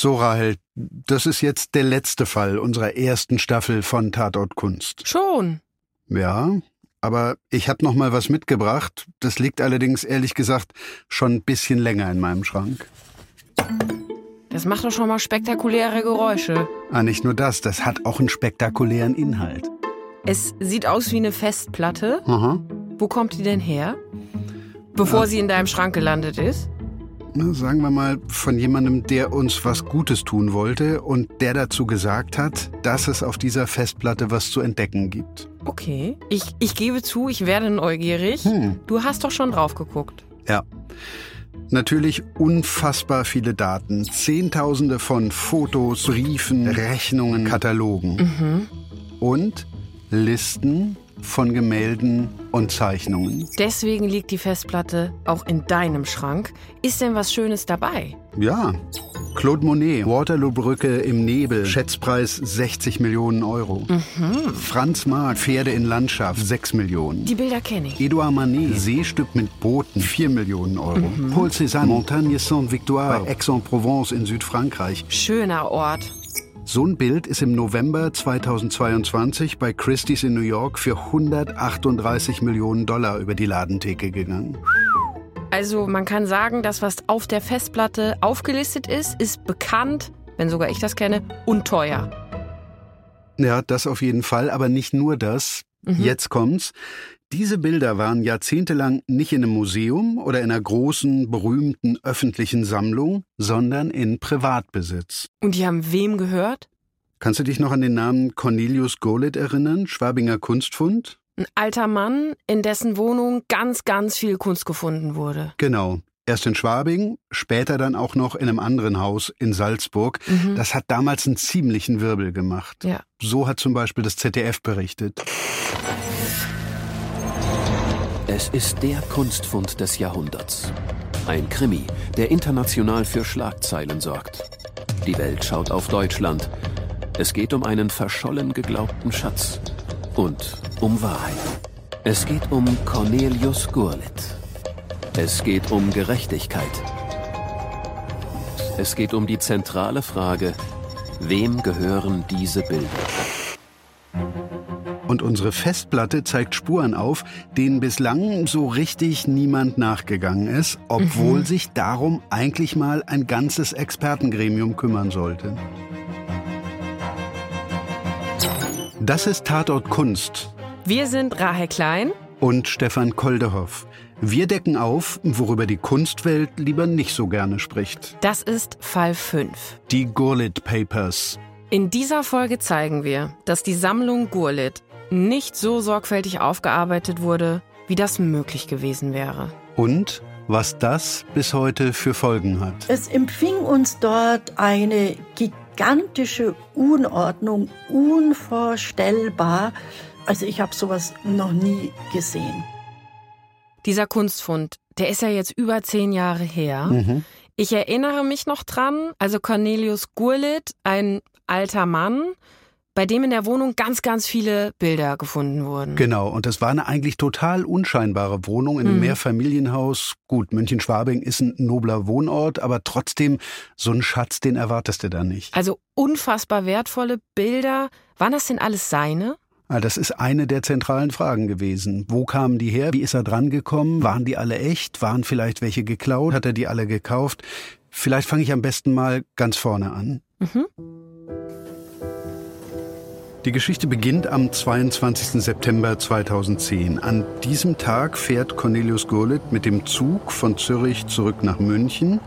So, Rahel, das ist jetzt der letzte Fall unserer ersten Staffel von Tatort Kunst. Schon. Ja, aber ich habe noch mal was mitgebracht. Das liegt allerdings ehrlich gesagt schon ein bisschen länger in meinem Schrank. Das macht doch schon mal spektakuläre Geräusche. Ah, nicht nur das, das hat auch einen spektakulären Inhalt. Es sieht aus wie eine Festplatte. Aha. Wo kommt die denn her? Bevor sie in deinem Schrank gelandet ist? Na, sagen wir mal von jemandem, der uns was Gutes tun wollte und der dazu gesagt hat, dass es auf dieser Festplatte was zu entdecken gibt. Okay. Ich, ich gebe zu, ich werde neugierig. Hm. Du hast doch schon drauf geguckt. Ja. Natürlich unfassbar viele Daten. Zehntausende von Fotos, Briefen, Rechnungen, Katalogen. Und Listen von Gemälden und Zeichnungen. Deswegen liegt die Festplatte auch in deinem Schrank. Ist denn was Schönes dabei? Ja. Claude Monet, Waterloo-Brücke im Nebel, Schätzpreis 60 Millionen Euro. Franz Marc, Pferde in Landschaft, 6 Millionen. Die Bilder kenne ich. Edouard Manet, Seestück mit Booten, 4 Millionen Euro. Paul Cézanne, Montagne Saint-Victoire, Aix-en-Provence in Südfrankreich. Schöner Ort. So ein Bild ist im November 2022 bei Christie's in New York für 138 Millionen Dollar über die Ladentheke gegangen. Also man kann sagen, das, was auf der Festplatte aufgelistet ist, ist bekannt, wenn sogar ich das kenne, und teuer. Ja, das auf jeden Fall, aber nicht nur das. Jetzt kommt's. Diese Bilder waren jahrzehntelang nicht in einem Museum oder in einer großen, berühmten öffentlichen Sammlung, sondern in Privatbesitz. Und die haben wem gehört? Kannst du dich noch an den Namen Cornelius Gurlitt erinnern, Schwabinger Kunstfund? Ein alter Mann, in dessen Wohnung ganz, ganz viel Kunst gefunden wurde. Genau. Erst in Schwabing, später dann auch noch in einem anderen Haus in Salzburg. Das hat damals einen ziemlichen Wirbel gemacht. Ja. So hat zum Beispiel das ZDF berichtet. Es ist der Kunstfund des Jahrhunderts. Ein Krimi, der international für Schlagzeilen sorgt. Die Welt schaut auf Deutschland. Es geht um einen verschollen geglaubten Schatz. Und um Wahrheit. Es geht um Cornelius Gurlitt. Es geht um Gerechtigkeit. Es geht um die zentrale Frage, wem gehören diese Bilder? Und unsere Festplatte zeigt Spuren auf, denen bislang so richtig niemand nachgegangen ist, obwohl sich darum eigentlich mal ein ganzes Expertengremium kümmern sollte. Das ist Tatort Kunst Wir sind Rahel Klein. und Stefan Koldehoff. Wir decken auf, worüber die Kunstwelt lieber nicht so gerne spricht. Das ist Fall 5. Die Gurlitt Papers. In dieser Folge zeigen wir, dass die Sammlung Gurlitt nicht so sorgfältig aufgearbeitet wurde, wie das möglich gewesen wäre. Und was das bis heute für Folgen hat. Es empfing uns dort eine gigantische Unordnung, unvorstellbar. Also ich habe sowas noch nie gesehen. Dieser Kunstfund, der ist ja jetzt über zehn Jahre her. Ich erinnere mich noch dran, also Cornelius Gurlitt, ein alter Mann, bei dem in der Wohnung ganz, ganz viele Bilder gefunden wurden. Genau, und das war eine eigentlich total unscheinbare Wohnung in einem Mehrfamilienhaus. Gut, München-Schwabing ist ein nobler Wohnort, aber trotzdem, so ein Schatz, den erwartest du da nicht. Also unfassbar wertvolle Bilder. Waren das denn alles seine? Ah, Das ist eine der zentralen Fragen gewesen. Wo kamen die her? Wie ist er dran gekommen? Waren die alle echt? Waren vielleicht welche geklaut? Hat er die alle gekauft? Vielleicht fange ich am besten mal ganz vorne an. Die Geschichte beginnt am 22. September 2010. An diesem Tag fährt Cornelius Gurlitt mit dem Zug von Zürich zurück nach München.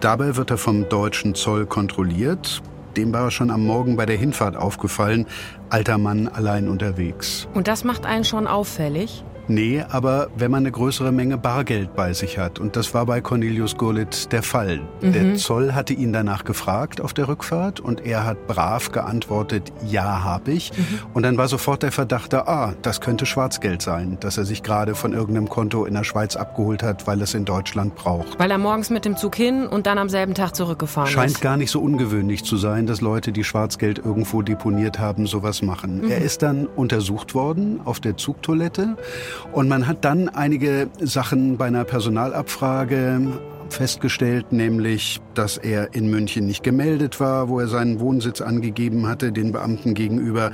Dabei wird er vom deutschen Zoll kontrolliert. Dem war schon am Morgen bei der Hinfahrt aufgefallen, alter Mann allein unterwegs. Und das macht einen schon auffällig. Nee, aber wenn man eine größere Menge Bargeld bei sich hat. Und das war bei Cornelius Gurlitt der Fall. Der Zoll hatte ihn danach gefragt auf der Rückfahrt und er hat brav geantwortet, ja, hab ich. Und dann war sofort der Verdacht da, ah, das könnte Schwarzgeld sein, das er sich gerade von irgendeinem Konto in der Schweiz abgeholt hat, weil er es in Deutschland braucht. Weil er morgens mit dem Zug hin und dann am selben Tag zurückgefahren Scheint ist. gar nicht so ungewöhnlich zu sein, dass Leute, die Schwarzgeld irgendwo deponiert haben, sowas machen. Er ist dann untersucht worden auf der Zugtoilette und man hat dann einige Sachen bei einer Personalabfrage festgestellt, nämlich, dass er in München nicht gemeldet war, wo er seinen Wohnsitz angegeben hatte, den Beamten gegenüber.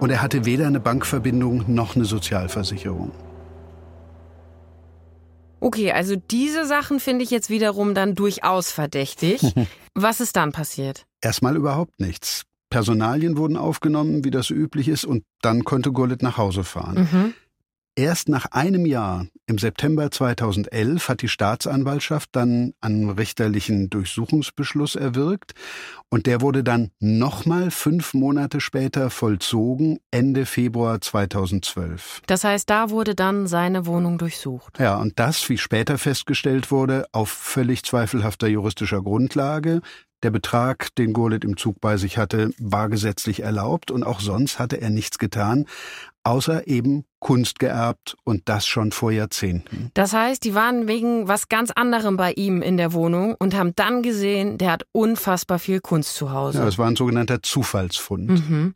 Und er hatte weder eine Bankverbindung noch eine Sozialversicherung. Okay, also diese Sachen finde ich jetzt wiederum dann durchaus verdächtig. Was ist dann passiert? Erstmal überhaupt nichts. Personalien wurden aufgenommen, wie das üblich ist, und dann konnte Gullit nach Hause fahren. Mhm. Erst nach einem Jahr, im September 2011, hat die Staatsanwaltschaft dann einen richterlichen Durchsuchungsbeschluss erwirkt und der wurde dann nochmal fünf Monate später vollzogen, Ende Februar 2012. Das heißt, da wurde dann seine Wohnung durchsucht. Ja, und das, wie später festgestellt wurde, auf völlig zweifelhafter juristischer Grundlage. Der Betrag, den Gurlitt im Zug bei sich hatte, war gesetzlich erlaubt und auch sonst hatte er nichts getan, außer eben Kunst geerbt und das schon vor Jahrzehnten. Das heißt, die waren wegen was ganz anderem bei ihm in der Wohnung und haben dann gesehen, der hat unfassbar viel Kunst zu Hause. Ja, das war ein sogenannter Zufallsfund. Mhm.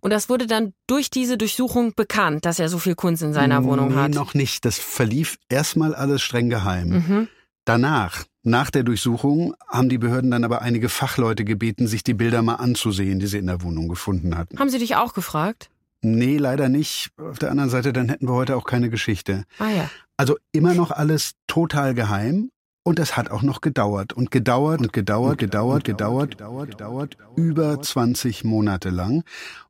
Und das wurde dann durch diese Durchsuchung bekannt, dass er so viel Kunst in seiner Wohnung nee, hat? noch nicht. Das verlief erstmal alles streng geheim. Mhm. Danach, nach der Durchsuchung, haben die Behörden dann aber einige Fachleute gebeten, sich die Bilder mal anzusehen, die sie in der Wohnung gefunden hatten. Haben sie dich auch gefragt? Nee, leider nicht. Auf der anderen Seite, dann hätten wir heute auch keine Geschichte. Ah ja. Also immer noch alles total geheim. Und es hat auch noch gedauert und gedauert und gedauert, gedauert, gedauert, gedauert, gedauert, über 20 Monate lang.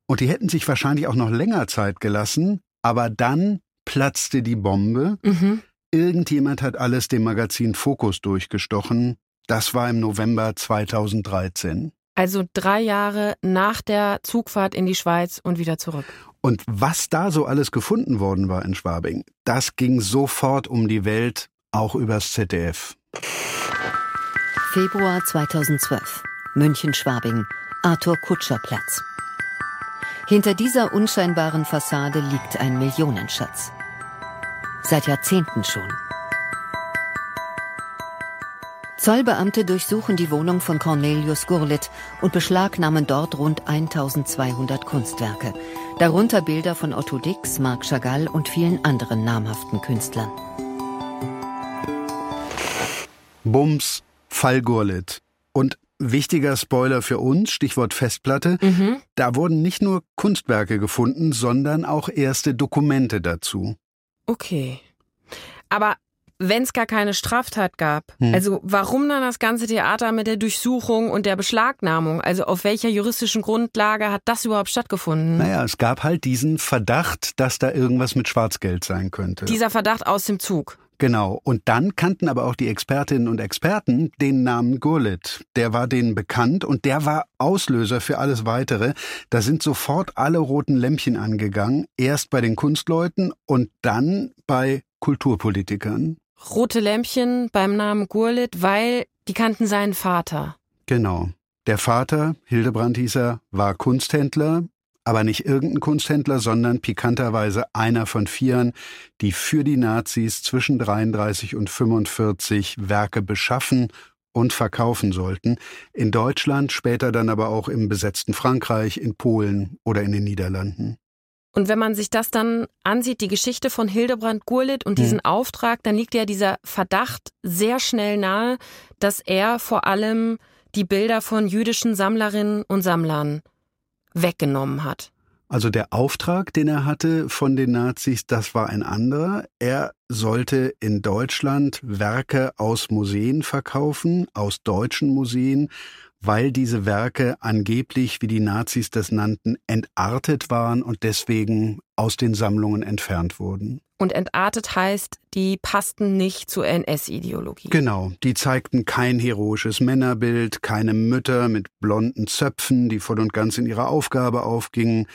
Und die hätten sich wahrscheinlich auch noch länger Zeit gelassen, aber dann platzte die Bombe. Mhm. Irgendjemand hat alles dem Magazin Fokus durchgestochen. Das war im November 2013. Also drei Jahre nach der Zugfahrt in die Schweiz und wieder zurück. Und was da so alles gefunden worden war in Schwabing, das ging sofort um die Welt, auch übers ZDF. Februar 2012. München-Schwabing. Arthur-Kutscher-Platz. Hinter dieser unscheinbaren Fassade liegt ein Millionenschatz. Seit Jahrzehnten schon. Zollbeamte durchsuchen die Wohnung von Cornelius Gurlitt und beschlagnahmen dort rund 1200 Kunstwerke, darunter Bilder von Otto Dix, Marc Chagall und vielen anderen namhaften Künstlern. Bums, Fall Gurlitt. Und wichtiger Spoiler für uns, Stichwort Festplatte, mhm. da wurden nicht nur Kunstwerke gefunden, sondern auch erste Dokumente dazu. Okay. Aber wenn es gar keine Straftat gab, hm. also warum dann das ganze Theater mit der Durchsuchung und der Beschlagnahmung? Also auf welcher juristischen Grundlage hat das überhaupt stattgefunden? Naja, es gab halt diesen Verdacht, dass da irgendwas mit Schwarzgeld sein könnte. Dieser Verdacht aus dem Zug. Genau. Und dann kannten aber auch die Expertinnen und Experten den Namen Gurlitt. Der war denen bekannt und der war Auslöser für alles weitere. Da sind sofort alle roten Lämpchen angegangen. Erst bei den Kunstleuten und dann bei Kulturpolitikern. Rote Lämpchen beim Namen Gurlitt, weil die kannten seinen Vater. Genau. Der Vater, Hildebrand hieß er, war Kunsthändler, aber nicht irgendein Kunsthändler, sondern pikanterweise einer von vieren, die für die Nazis zwischen 33 und 45 Werke beschaffen und verkaufen sollten, in Deutschland, später dann aber auch im besetzten Frankreich, in Polen oder in den Niederlanden. Und wenn man sich das dann ansieht, die Geschichte von Hildebrand Gurlitt und diesen mhm. Auftrag, dann liegt ja dieser Verdacht sehr schnell nahe, dass er vor allem die Bilder von jüdischen Sammlerinnen und Sammlern weggenommen hat. Also der Auftrag, den er hatte von den Nazis, das war ein anderer. Er sollte in Deutschland Werke aus Museen verkaufen, aus deutschen Museen, weil diese Werke angeblich, wie die Nazis das nannten, entartet waren und deswegen aus den Sammlungen entfernt wurden. Und entartet heißt, die passten nicht zur NS-Ideologie. Genau, die zeigten kein heroisches Männerbild, keine Mütter mit blonden Zöpfen, die voll und ganz in ihrer Aufgabe aufgingen,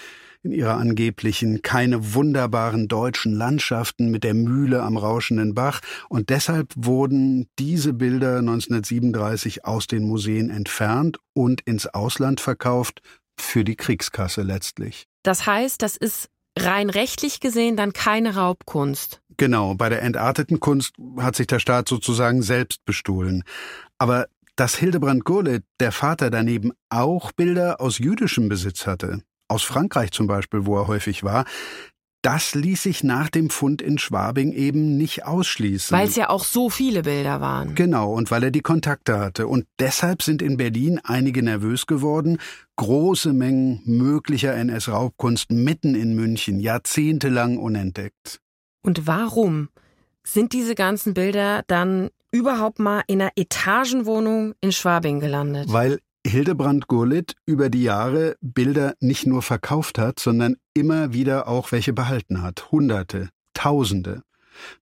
in ihrer angeblichen keine wunderbaren deutschen Landschaften mit der Mühle am rauschenden Bach und deshalb wurden diese Bilder 1937 aus den Museen entfernt und ins Ausland verkauft für die Kriegskasse letztlich. Das heißt, das ist rein rechtlich gesehen dann keine Raubkunst. Genau, bei der entarteten Kunst hat sich der Staat sozusagen selbst bestohlen. Aber dass Hildebrand Gurlitt, der Vater, daneben auch Bilder aus jüdischem Besitz hatte, aus Frankreich zum Beispiel, wo er häufig war, das ließ sich nach dem Fund in Schwabing eben nicht ausschließen. Weil es ja auch so viele Bilder waren. Genau, und weil er die Kontakte hatte. Und deshalb sind in Berlin einige nervös geworden. Große Mengen möglicher NS-Raubkunst mitten in München, jahrzehntelang unentdeckt. Und warum sind diese ganzen Bilder dann überhaupt mal in einer Etagenwohnung in Schwabing gelandet? Weil Hildebrand Gurlitt über die Jahre Bilder nicht nur verkauft hat, sondern immer wieder auch welche behalten hat. Hunderte, Tausende.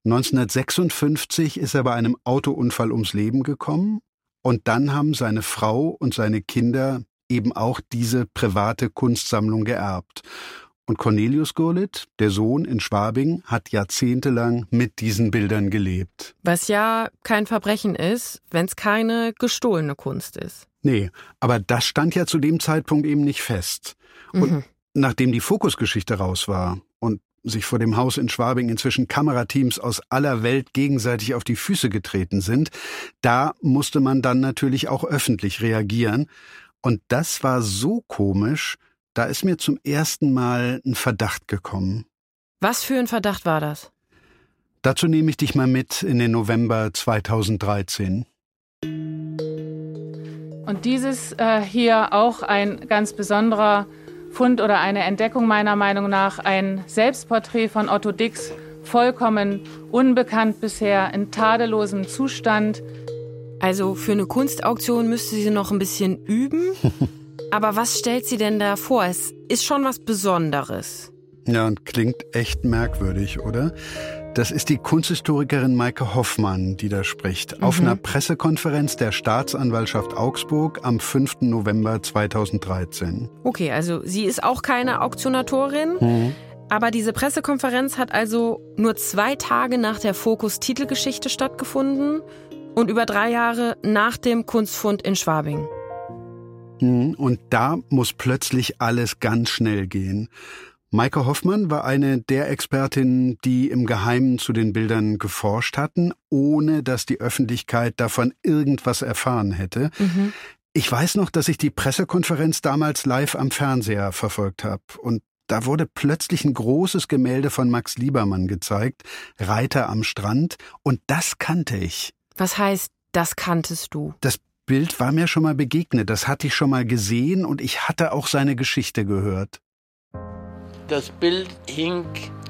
1956 ist er bei einem Autounfall ums Leben gekommen und dann haben seine Frau und seine Kinder eben auch diese private Kunstsammlung geerbt. Und Cornelius Gurlitt, der Sohn in Schwabing, hat jahrzehntelang mit diesen Bildern gelebt. Was ja kein Verbrechen ist, wenn es keine gestohlene Kunst ist. Nee, aber das stand ja zu dem Zeitpunkt eben nicht fest. Und mhm. nachdem die Fokusgeschichte raus war und sich vor dem Haus in Schwabing inzwischen Kamerateams aus aller Welt gegenseitig auf die Füße getreten sind, da musste man dann natürlich auch öffentlich reagieren. Und das war so komisch, da ist mir zum ersten Mal ein Verdacht gekommen. Was für ein Verdacht war das? Dazu nehme ich dich mal mit in den November 2013. Und dieses äh, hier auch ein ganz besonderer Fund oder eine Entdeckung meiner Meinung nach, ein Selbstporträt von Otto Dix, vollkommen unbekannt bisher, in tadellosem Zustand. Also für eine Kunstauktion müsste sie noch ein bisschen üben. Aber was stellt sie denn da vor? Es ist schon was Besonderes. Ja, und klingt echt merkwürdig, oder? Das ist die Kunsthistorikerin Maike Hoffmann, die da spricht. Mhm. Auf einer Pressekonferenz der Staatsanwaltschaft Augsburg am 5. November 2013. Okay, also sie ist auch keine Auktionatorin. Mhm. Aber diese Pressekonferenz hat also nur zwei Tage nach der Fokus-Titelgeschichte stattgefunden und über drei Jahre nach dem Kunstfund in Schwabing. Mhm. Und da muss plötzlich alles ganz schnell gehen. Maike Hoffmann war eine der Expertinnen, die im Geheimen zu den Bildern geforscht hatten, ohne dass die Öffentlichkeit davon irgendwas erfahren hätte. Mhm. Ich weiß noch, dass ich die Pressekonferenz damals live am Fernseher verfolgt habe und da wurde plötzlich ein großes Gemälde von Max Liebermann gezeigt, Reiter am Strand, und das kannte ich. Was heißt, das kanntest du? Das Bild war mir schon mal begegnet, das hatte ich schon mal gesehen und ich hatte auch seine Geschichte gehört. Das Bild hing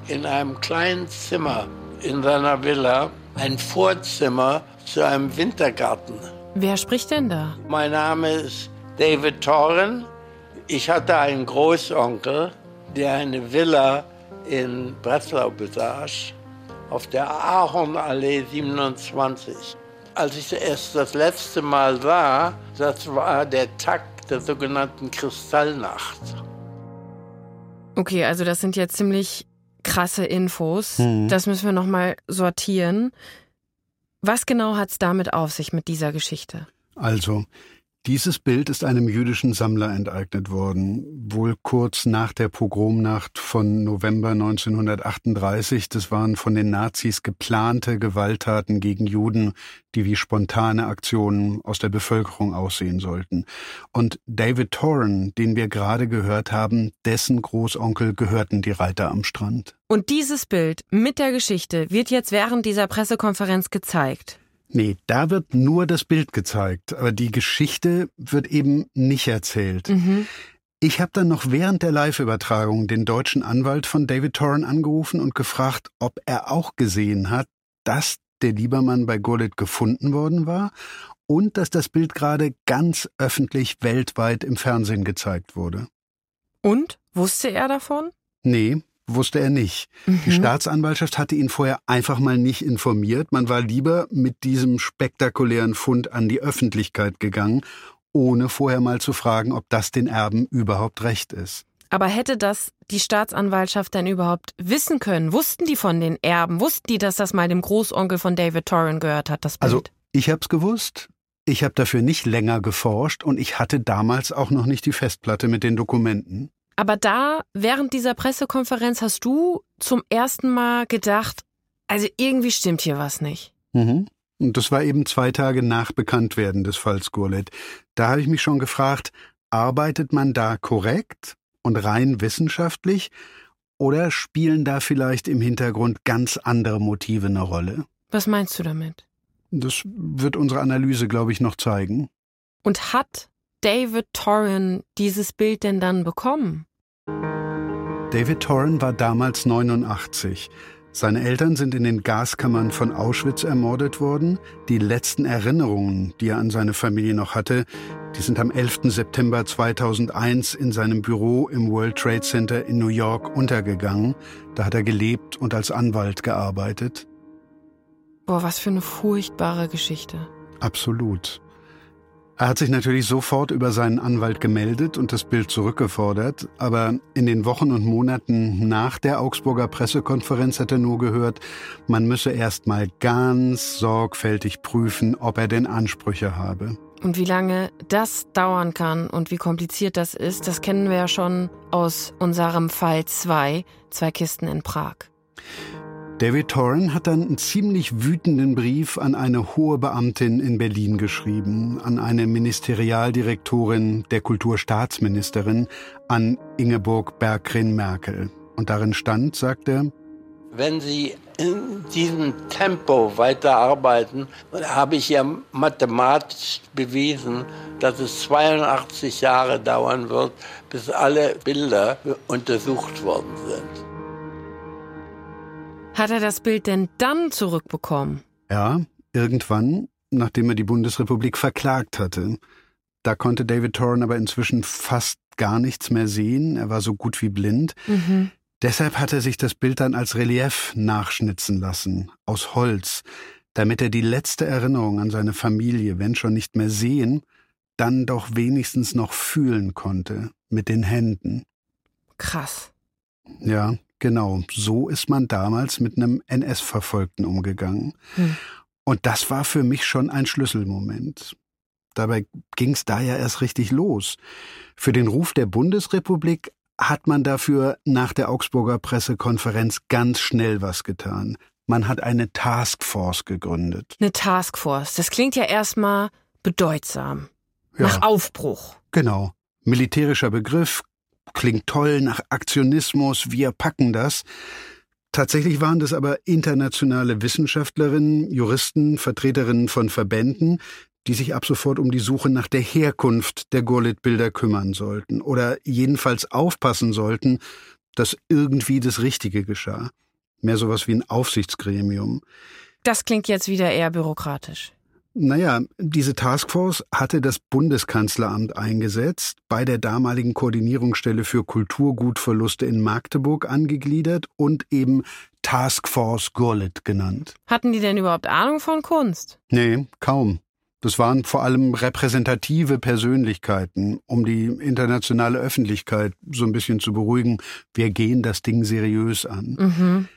in einem kleinen Zimmer in seiner Villa, ein Vorzimmer zu einem Wintergarten. Wer spricht denn da? Mein Name ist David Torren. Ich hatte einen Großonkel, der eine Villa in Breslau besaß, auf der Ahornallee 27. Als ich es das letzte Mal sah, das war der Tag der sogenannten Kristallnacht. Okay, also das sind jetzt ziemlich krasse Infos. Mhm. Das müssen wir nochmal sortieren. Was genau hat es damit auf sich mit dieser Geschichte? Also, dieses Bild ist einem jüdischen Sammler enteignet worden, wohl kurz nach der Pogromnacht von November 1938. Das waren von den Nazis geplante Gewalttaten gegen Juden, die wie spontane Aktionen aus der Bevölkerung aussehen sollten. Und David Torren, den wir gerade gehört haben, dessen Großonkel gehörten die Reiter am Strand. Und dieses Bild mit der Geschichte wird jetzt während dieser Pressekonferenz gezeigt. Nee, da wird nur das Bild gezeigt, aber die Geschichte wird eben nicht erzählt. Mhm. Ich habe dann noch während der Live-Übertragung den deutschen Anwalt von David Torren angerufen und gefragt, ob er auch gesehen hat, dass der Liebermann bei Gurlitt gefunden worden war und dass das Bild gerade ganz öffentlich weltweit im Fernsehen gezeigt wurde. Und? Wusste er davon? Nee, wusste er nicht. Mhm. Die Staatsanwaltschaft hatte ihn vorher einfach mal nicht informiert. Man war lieber mit diesem spektakulären Fund an die Öffentlichkeit gegangen, ohne vorher mal zu fragen, ob das den Erben überhaupt recht ist. Aber hätte das die Staatsanwaltschaft denn überhaupt wissen können? Wussten die von den Erben? Wussten die, dass das mal dem Großonkel von David Torren gehört hat, das also, Bild? Also, ich hab's gewusst. Ich habe dafür nicht länger geforscht und ich hatte damals auch noch nicht die Festplatte mit den Dokumenten. Aber da, während dieser Pressekonferenz, hast du zum ersten Mal gedacht, also irgendwie stimmt hier was nicht. Mhm. Und das war eben zwei Tage nach Bekanntwerden des Falls Gurlitt. Da habe ich mich schon gefragt, arbeitet man da korrekt und rein wissenschaftlich? Oder spielen da vielleicht im Hintergrund ganz andere Motive eine Rolle? Was meinst du damit? Das wird unsere Analyse, glaube ich, noch zeigen. Und hat David Torrin dieses Bild denn dann bekommen? David Torrin war damals 89. Seine Eltern sind in den Gaskammern von Auschwitz ermordet worden. Die letzten Erinnerungen, die er an seine Familie noch hatte, die sind am 11. September 2001 in seinem Büro im World Trade Center in New York untergegangen. Da hat er gelebt und als Anwalt gearbeitet. Boah, was für eine furchtbare Geschichte. Absolut. Er hat sich natürlich sofort über seinen Anwalt gemeldet und das Bild zurückgefordert, aber in den Wochen und Monaten nach der Augsburger Pressekonferenz hat er nur gehört, man müsse erst mal ganz sorgfältig prüfen, ob er denn Ansprüche habe. Und wie lange das dauern kann und wie kompliziert das ist, das kennen wir ja schon aus unserem Fall 2, zwei Kisten in Prag. David Torren hat dann einen ziemlich wütenden Brief an eine hohe Beamtin in Berlin geschrieben, an eine Ministerialdirektorin der Kulturstaatsministerin, an Ingeborg Berggren-Merkel. Und darin stand, sagt er, wenn Sie in diesem Tempo weiterarbeiten, habe ich ja mathematisch bewiesen, dass es 82 Jahre dauern wird, bis alle Bilder untersucht worden sind. Hat er das Bild denn dann zurückbekommen? Ja, irgendwann, nachdem er die Bundesrepublik verklagt hatte. Da konnte David Torren aber inzwischen fast gar nichts mehr sehen. Er war so gut wie blind. Mhm. Deshalb hat er sich das Bild dann als Relief nachschnitzen lassen, aus Holz, damit er die letzte Erinnerung an seine Familie, wenn schon nicht mehr sehen, dann doch wenigstens noch fühlen konnte, mit den Händen. Krass. Ja, Genau, so ist man damals mit einem NS-Verfolgten umgegangen. Hm. Und das war für mich schon ein Schlüsselmoment. Dabei ging es da ja erst richtig los. Für den Ruf der Bundesrepublik hat man dafür nach der Augsburger Pressekonferenz ganz schnell was getan. Man hat eine Taskforce gegründet. Eine Taskforce, das klingt ja erstmal bedeutsam. Ja. Nach Aufbruch. Genau. Militärischer Begriff, Klingt toll nach Aktionismus, wir packen das. Tatsächlich waren das aber internationale Wissenschaftlerinnen, Juristen, Vertreterinnen von Verbänden, die sich ab sofort um die Suche nach der Herkunft der Gurlit-Bilder kümmern sollten oder jedenfalls aufpassen sollten, dass irgendwie das Richtige geschah. Mehr sowas wie ein Aufsichtsgremium. Das klingt jetzt wieder eher bürokratisch. Naja, diese Taskforce hatte das Bundeskanzleramt eingesetzt, bei der damaligen Koordinierungsstelle für Kulturgutverluste in Magdeburg angegliedert und eben Taskforce Gurlit genannt. Hatten die denn überhaupt Ahnung von Kunst? Nee, kaum. Das waren vor allem repräsentative Persönlichkeiten, um die internationale Öffentlichkeit so ein bisschen zu beruhigen. Wir gehen das Ding seriös an. Mhm.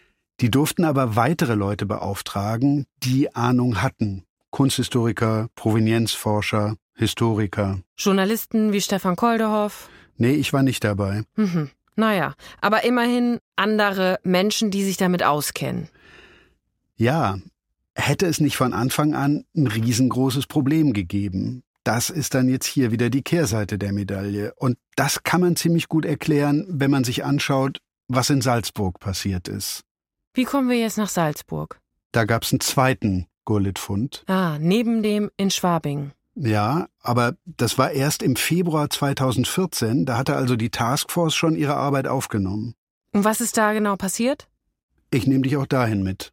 Die durften aber weitere Leute beauftragen, die Ahnung hatten Kunsthistoriker, Provenienzforscher, Historiker. Journalisten wie Stefan Koldehoff? Nee, ich war nicht dabei. Mhm. Naja, aber immerhin andere Menschen, die sich damit auskennen. Ja, hätte es nicht von Anfang an ein riesengroßes Problem gegeben. Das ist dann jetzt hier wieder die Kehrseite der Medaille. Und das kann man ziemlich gut erklären, wenn man sich anschaut, was in Salzburg passiert ist. Wie kommen wir jetzt nach Salzburg? Da gab's einen zweiten Gurlitt-Fund. Ah, neben dem in Schwabing. Ja, aber das war erst im Februar 2014, da hatte also die Taskforce schon ihre Arbeit aufgenommen. Und was ist da genau passiert? Ich nehme dich auch dahin mit.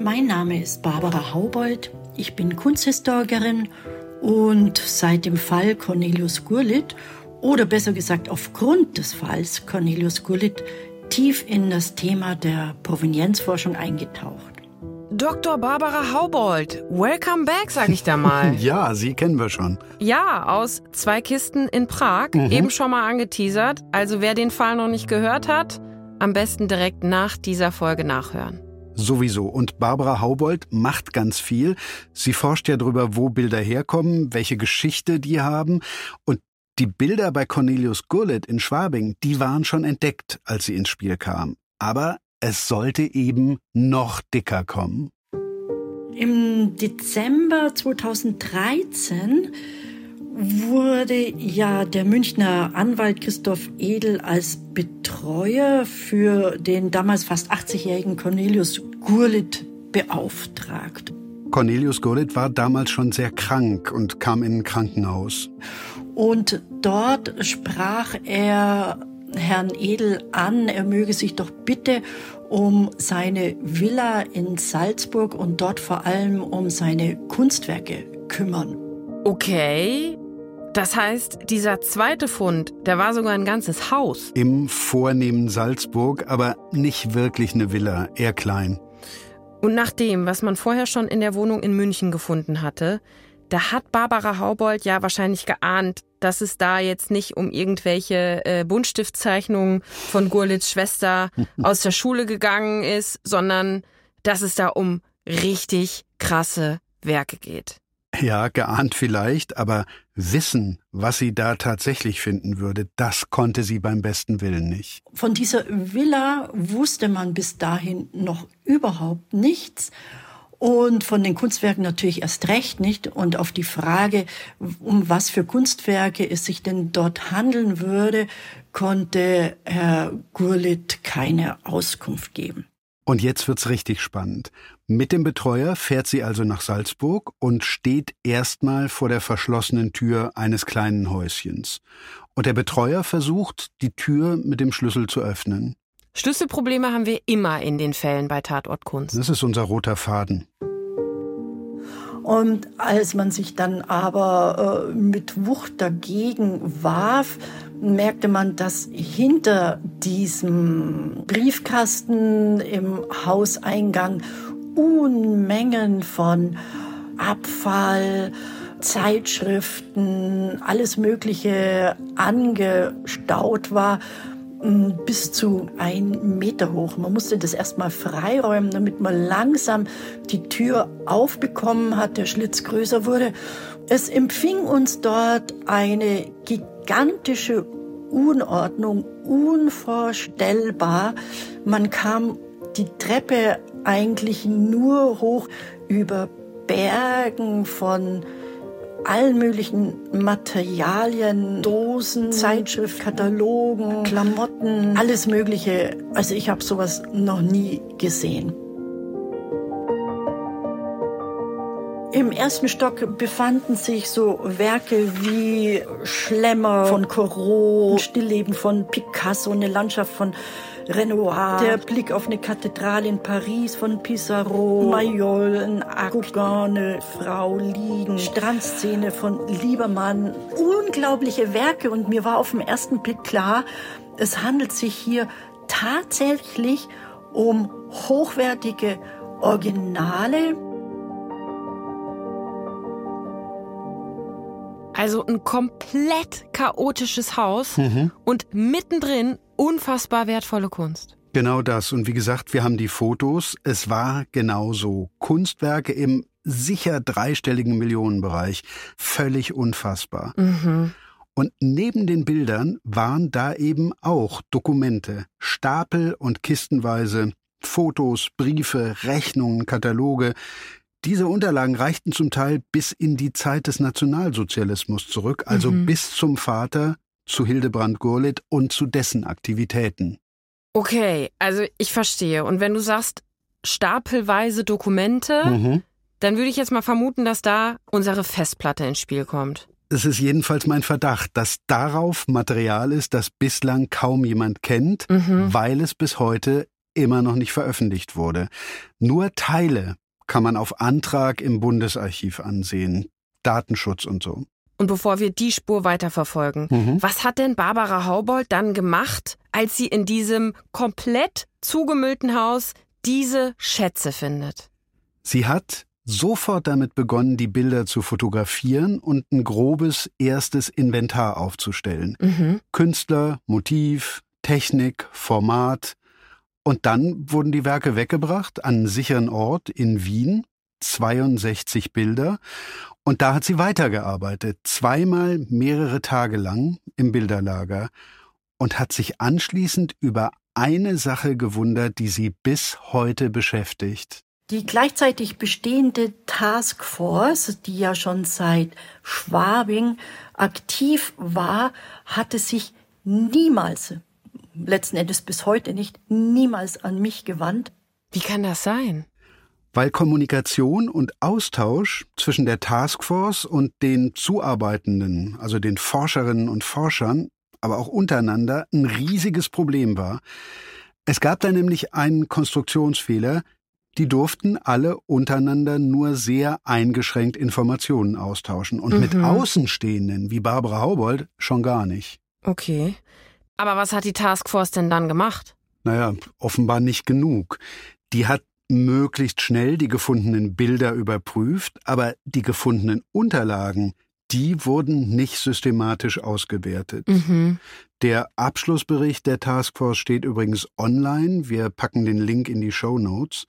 Mein Name ist Barbara Haubold. Ich bin Kunsthistorikerin und seit dem Fall Cornelius Gurlitt oder besser gesagt aufgrund des Falls Cornelius Gurlitt tief in das Thema der Provenienzforschung eingetaucht. Dr. Barbara Haubold, welcome back, sag ich da mal. ja, Sie kennen wir schon. Ja, aus zwei Kisten in Prag, mhm. eben schon mal angeteasert. Also wer den Fall noch nicht gehört hat, am besten direkt nach dieser Folge nachhören. Sowieso. Und Barbara Haubold macht ganz viel. Sie forscht ja darüber, wo Bilder herkommen, welche Geschichte die haben. Und die Bilder bei Cornelius Gurlitt in Schwabing, die waren schon entdeckt, als sie ins Spiel kam. Aber es sollte eben noch dicker kommen. Im Dezember 2013 wurde ja der Münchner Anwalt Christoph Edel als Betreuer für den damals fast 80-jährigen Cornelius Gurlitt beauftragt. Cornelius Gurlitt war damals schon sehr krank und kam in ein Krankenhaus. Und dort sprach er Herrn Edel an, er möge sich doch bitte um seine Villa in Salzburg und dort vor allem um seine Kunstwerke kümmern. Okay. Das heißt, dieser zweite Fund, der war sogar ein ganzes Haus. Im vornehmen Salzburg, aber nicht wirklich eine Villa, eher klein. Und nach dem, was man vorher schon in der Wohnung in München gefunden hatte, da hat Barbara Haubold ja wahrscheinlich geahnt, dass es da jetzt nicht um irgendwelche äh, Buntstiftzeichnungen von Gurlitz Schwester aus der Schule gegangen ist, sondern dass es da um richtig krasse Werke geht. Ja, geahnt vielleicht, aber wissen, was sie da tatsächlich finden würde, das konnte sie beim besten Willen nicht. Von dieser Villa wusste man bis dahin noch überhaupt nichts und von den Kunstwerken natürlich erst recht nicht. Und auf die Frage, um was für Kunstwerke es sich denn dort handeln würde, konnte Herr Gurlitt keine Auskunft geben. Und jetzt wird's richtig spannend. Mit dem Betreuer fährt sie also nach Salzburg und steht erstmal vor der verschlossenen Tür eines kleinen Häuschens. Und der Betreuer versucht, die Tür mit dem Schlüssel zu öffnen. Schlüsselprobleme haben wir immer in den Fällen bei Tatortkunst. Das ist unser roter Faden. Und als man sich dann aber äh, mit Wucht dagegen warf, merkte man, dass hinter diesem Briefkasten im Hauseingang Unmengen von Abfall, Zeitschriften, alles Mögliche angestaut war bis zu ein Meter hoch. Man musste das erstmal freiräumen, damit man langsam die Tür aufbekommen hat, der Schlitz größer wurde. Es empfing uns dort eine gigantische Unordnung, unvorstellbar. Man kam die Treppe eigentlich nur hoch über Bergen von allen möglichen Materialien, Dosen, Zeitschriftkatalogen, Klamotten, alles Mögliche. Also ich habe sowas noch nie gesehen. Im ersten Stock befanden sich so Werke wie Schlemmer von Corot, Stillleben von Picasso, eine Landschaft von Renoir, der Blick auf eine Kathedrale in Paris von Pissarro, Mayol, ein Gauguin, eine Frau liegen, Strandszene von Liebermann. Unglaubliche Werke und mir war auf den ersten Blick klar, es handelt sich hier tatsächlich um hochwertige Originale. Also ein komplett chaotisches Haus mhm. und mittendrin unfassbar wertvolle Kunst. Genau das. Und wie gesagt, wir haben die Fotos. Es war genauso. Kunstwerke im sicher dreistelligen Millionenbereich. Völlig unfassbar. Mhm. Und neben den Bildern waren da eben auch Dokumente, Stapel und kistenweise, Fotos, Briefe, Rechnungen, Kataloge. Diese Unterlagen reichten zum Teil bis in die Zeit des Nationalsozialismus zurück, also mhm. bis zum Vater zu Hildebrand Gurlitt und zu dessen Aktivitäten. Okay, also ich verstehe. Und wenn du sagst stapelweise Dokumente, mhm. dann würde ich jetzt mal vermuten, dass da unsere Festplatte ins Spiel kommt. Es ist jedenfalls mein Verdacht, dass darauf Material ist, das bislang kaum jemand kennt, mhm. weil es bis heute immer noch nicht veröffentlicht wurde. Nur Teile kann man auf Antrag im Bundesarchiv ansehen. Datenschutz und so. Und bevor wir die Spur weiterverfolgen, mhm. was hat denn Barbara Haubold dann gemacht, als sie in diesem komplett zugemüllten Haus diese Schätze findet? Sie hat sofort damit begonnen, die Bilder zu fotografieren und ein grobes erstes Inventar aufzustellen. Mhm. Künstler, Motiv, Technik, Format. Und dann wurden die Werke weggebracht an einen sicheren Ort in Wien, 62 Bilder. Und da hat sie weitergearbeitet, zweimal mehrere Tage lang im Bilderlager und hat sich anschließend über eine Sache gewundert, die sie bis heute beschäftigt. Die gleichzeitig bestehende Taskforce, die ja schon seit Schwabing aktiv war, hatte sich niemals, letzten Endes bis heute nicht, niemals an mich gewandt. Wie kann das sein? Weil Kommunikation und Austausch zwischen der Taskforce und den Zuarbeitenden, also den Forscherinnen und Forschern, aber auch untereinander ein riesiges Problem war. Es gab da nämlich einen Konstruktionsfehler, die durften alle untereinander nur sehr eingeschränkt Informationen austauschen und mhm. mit Außenstehenden wie Barbara Haubold schon gar nicht. Okay. Aber was hat die Taskforce denn dann gemacht? Naja, offenbar nicht genug. Die hat möglichst schnell die gefundenen Bilder überprüft, aber die gefundenen Unterlagen, die wurden nicht systematisch ausgewertet. Mhm. Der Abschlussbericht der Taskforce steht übrigens online. Wir packen den Link in die Show Notes.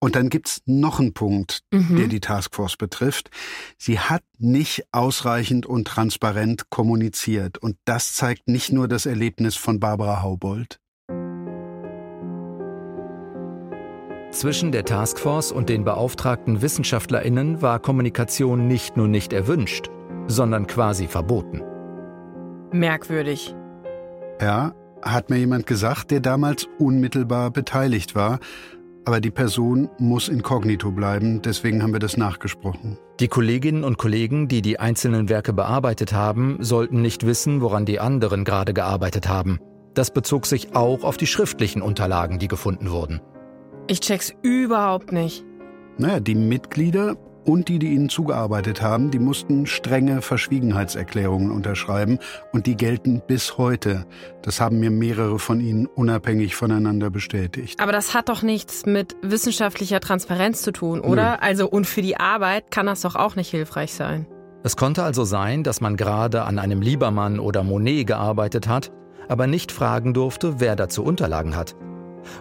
Und dann gibt's noch einen Punkt, mhm. der die Taskforce betrifft. Sie hat nicht ausreichend und transparent kommuniziert. Und das zeigt nicht nur das Erlebnis von Barbara Haubold. Zwischen der Taskforce und den beauftragten Wissenschaftlerinnen war Kommunikation nicht nur nicht erwünscht, sondern quasi verboten. Merkwürdig. Ja, hat mir jemand gesagt, der damals unmittelbar beteiligt war. Aber die Person muss inkognito bleiben, deswegen haben wir das nachgesprochen. Die Kolleginnen und Kollegen, die die einzelnen Werke bearbeitet haben, sollten nicht wissen, woran die anderen gerade gearbeitet haben. Das bezog sich auch auf die schriftlichen Unterlagen, die gefunden wurden. Ich check's überhaupt nicht. Naja, die Mitglieder und die, die ihnen zugearbeitet haben, die mussten strenge Verschwiegenheitserklärungen unterschreiben und die gelten bis heute. Das haben mir mehrere von ihnen unabhängig voneinander bestätigt. Aber das hat doch nichts mit wissenschaftlicher Transparenz zu tun, oder? Nö. Also und für die Arbeit kann das doch auch nicht hilfreich sein. Es konnte also sein, dass man gerade an einem Liebermann oder Monet gearbeitet hat, aber nicht fragen durfte, wer dazu Unterlagen hat.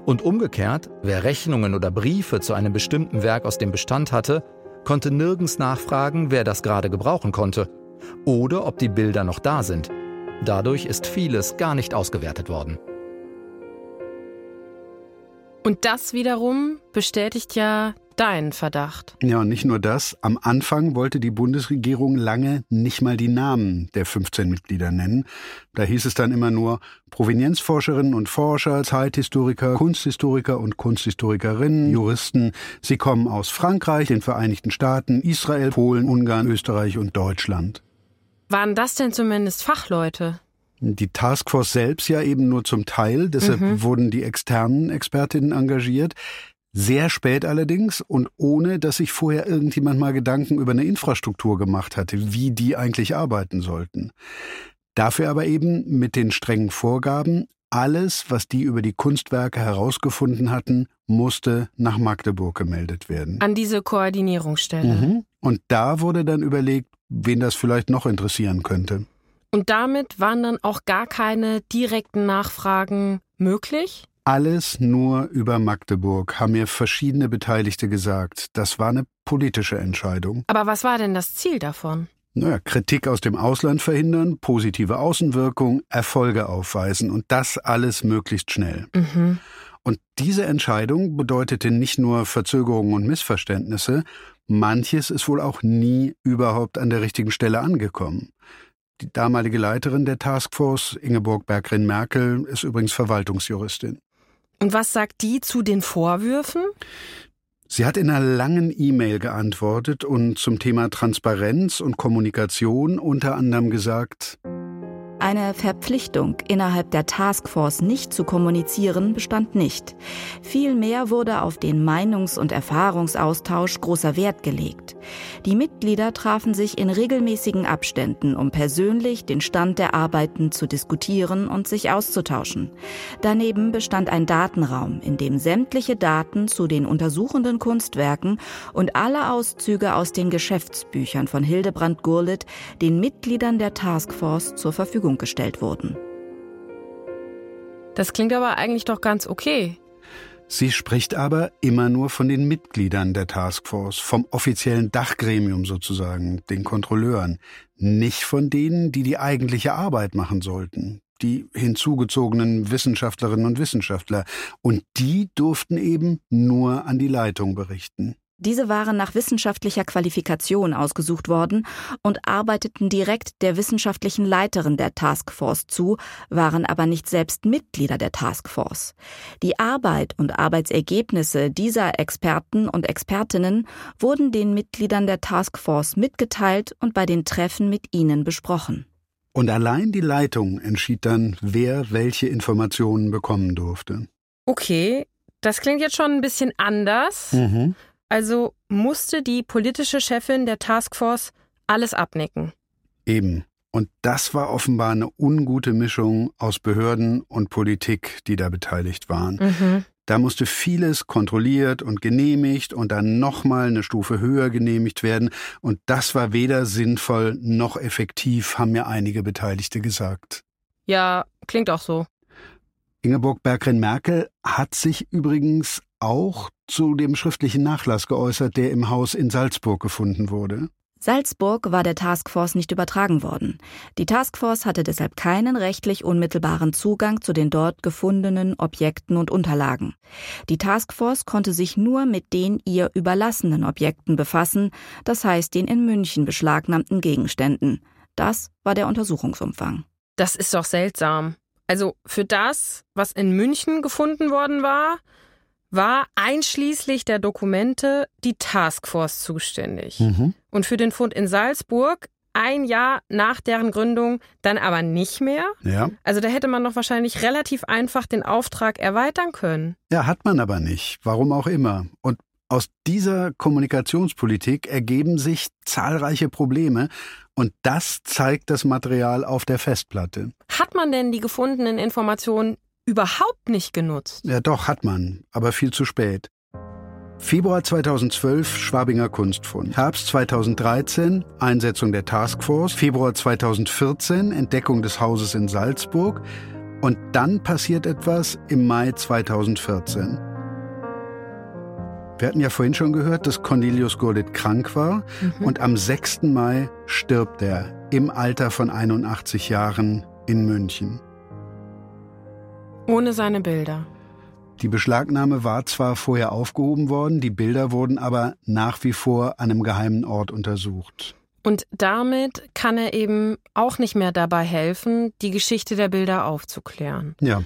Und umgekehrt, wer Rechnungen oder Briefe zu einem bestimmten Werk aus dem Bestand hatte, konnte nirgends nachfragen, wer das gerade gebrauchen konnte oder ob die Bilder noch da sind. Dadurch ist vieles gar nicht ausgewertet worden. Und das wiederum bestätigt ja deinen Verdacht. Ja, nicht nur das. Am Anfang wollte die Bundesregierung lange nicht mal die Namen der 15 Mitglieder nennen. Da hieß es dann immer nur Provenienzforscherinnen und Forscher, Zeithistoriker, Kunsthistoriker und Kunsthistorikerinnen, Juristen. Sie kommen aus Frankreich, den Vereinigten Staaten, Israel, Polen, Ungarn, Österreich und Deutschland. Waren das denn zumindest Fachleute? Die Taskforce selbst ja eben nur zum Teil, deshalb mhm. wurden die externen Expertinnen engagiert. Sehr spät allerdings und ohne, dass sich vorher irgendjemand mal Gedanken über eine Infrastruktur gemacht hatte, wie die eigentlich arbeiten sollten. Dafür aber eben mit den strengen Vorgaben, alles, was die über die Kunstwerke herausgefunden hatten, musste nach Magdeburg gemeldet werden. An diese Koordinierungsstelle. Mhm. Und da wurde dann überlegt, wen das vielleicht noch interessieren könnte. Und damit waren dann auch gar keine direkten Nachfragen möglich? Alles nur über Magdeburg, haben mir verschiedene Beteiligte gesagt. Das war eine politische Entscheidung. Aber was war denn das Ziel davon? Naja, Kritik aus dem Ausland verhindern, positive Außenwirkung, Erfolge aufweisen und das alles möglichst schnell. Mhm. Und diese Entscheidung bedeutete nicht nur Verzögerungen und Missverständnisse, manches ist wohl auch nie überhaupt an der richtigen Stelle angekommen. Die damalige Leiterin der Taskforce, Ingeborg Bergrin-Merkel, ist übrigens Verwaltungsjuristin. Und was sagt die zu den Vorwürfen? Sie hat in einer langen E-Mail geantwortet und zum Thema Transparenz und Kommunikation unter anderem gesagt, eine Verpflichtung, innerhalb der Taskforce nicht zu kommunizieren, bestand nicht. Vielmehr wurde auf den Meinungs- und Erfahrungsaustausch großer Wert gelegt. Die Mitglieder trafen sich in regelmäßigen Abständen, um persönlich den Stand der Arbeiten zu diskutieren und sich auszutauschen. Daneben bestand ein Datenraum, in dem sämtliche Daten zu den untersuchenden Kunstwerken und alle Auszüge aus den Geschäftsbüchern von Hildebrand Gurlitt den Mitgliedern der Taskforce zur Verfügung Verfügung gestellt wurden. Das klingt aber eigentlich doch ganz okay. Sie spricht aber immer nur von den Mitgliedern der Taskforce, vom offiziellen Dachgremium sozusagen, den Kontrolleuren, nicht von denen, die die eigentliche Arbeit machen sollten, die hinzugezogenen Wissenschaftlerinnen und Wissenschaftler. Und die durften eben nur an die Leitung berichten. Diese waren nach wissenschaftlicher Qualifikation ausgesucht worden und arbeiteten direkt der wissenschaftlichen Leiterin der Taskforce zu, waren aber nicht selbst Mitglieder der Taskforce. Die Arbeit und Arbeitsergebnisse dieser Experten und Expertinnen wurden den Mitgliedern der Taskforce mitgeteilt und bei den Treffen mit ihnen besprochen. Und allein die Leitung entschied dann, wer welche Informationen bekommen durfte. Okay, das klingt jetzt schon ein bisschen anders. Mhm. Also musste die politische Chefin der Taskforce alles abnicken. Eben. Und das war offenbar eine ungute Mischung aus Behörden und Politik, die da beteiligt waren. Mhm. Da musste vieles kontrolliert und genehmigt und dann nochmal eine Stufe höher genehmigt werden. Und das war weder sinnvoll noch effektiv, haben mir einige Beteiligte gesagt. Ja, klingt auch so. Ingeborg Bergren-Merkel hat sich übrigens auch zu dem schriftlichen Nachlass geäußert, der im Haus in Salzburg gefunden wurde. Salzburg war der Taskforce nicht übertragen worden. Die Taskforce hatte deshalb keinen rechtlich unmittelbaren Zugang zu den dort gefundenen Objekten und Unterlagen. Die Taskforce konnte sich nur mit den ihr überlassenen Objekten befassen, das heißt den in München beschlagnahmten Gegenständen. Das war der Untersuchungsumfang. Das ist doch seltsam. Also für das, was in München gefunden worden war, war einschließlich der Dokumente die Taskforce zuständig. Mhm. Und für den Fund in Salzburg ein Jahr nach deren Gründung dann aber nicht mehr. Ja. Also da hätte man doch wahrscheinlich relativ einfach den Auftrag erweitern können. Ja, hat man aber nicht. Warum auch immer. Und aus dieser Kommunikationspolitik ergeben sich zahlreiche Probleme und das zeigt das Material auf der Festplatte. Hat man denn die gefundenen Informationen überhaupt nicht genutzt. Ja, doch, hat man, aber viel zu spät. Februar 2012 Schwabinger Kunstfund. Herbst 2013 Einsetzung der Taskforce. Februar 2014 Entdeckung des Hauses in Salzburg. Und dann passiert etwas im Mai 2014. Wir hatten ja vorhin schon gehört, dass Cornelius Gurlitt krank war mhm. und am 6. Mai stirbt er im Alter von 81 Jahren in München. Ohne seine Bilder. Die Beschlagnahme war zwar vorher aufgehoben worden, die Bilder wurden aber nach wie vor an einem geheimen Ort untersucht. Und damit kann er eben auch nicht mehr dabei helfen, die Geschichte der Bilder aufzuklären. Ja.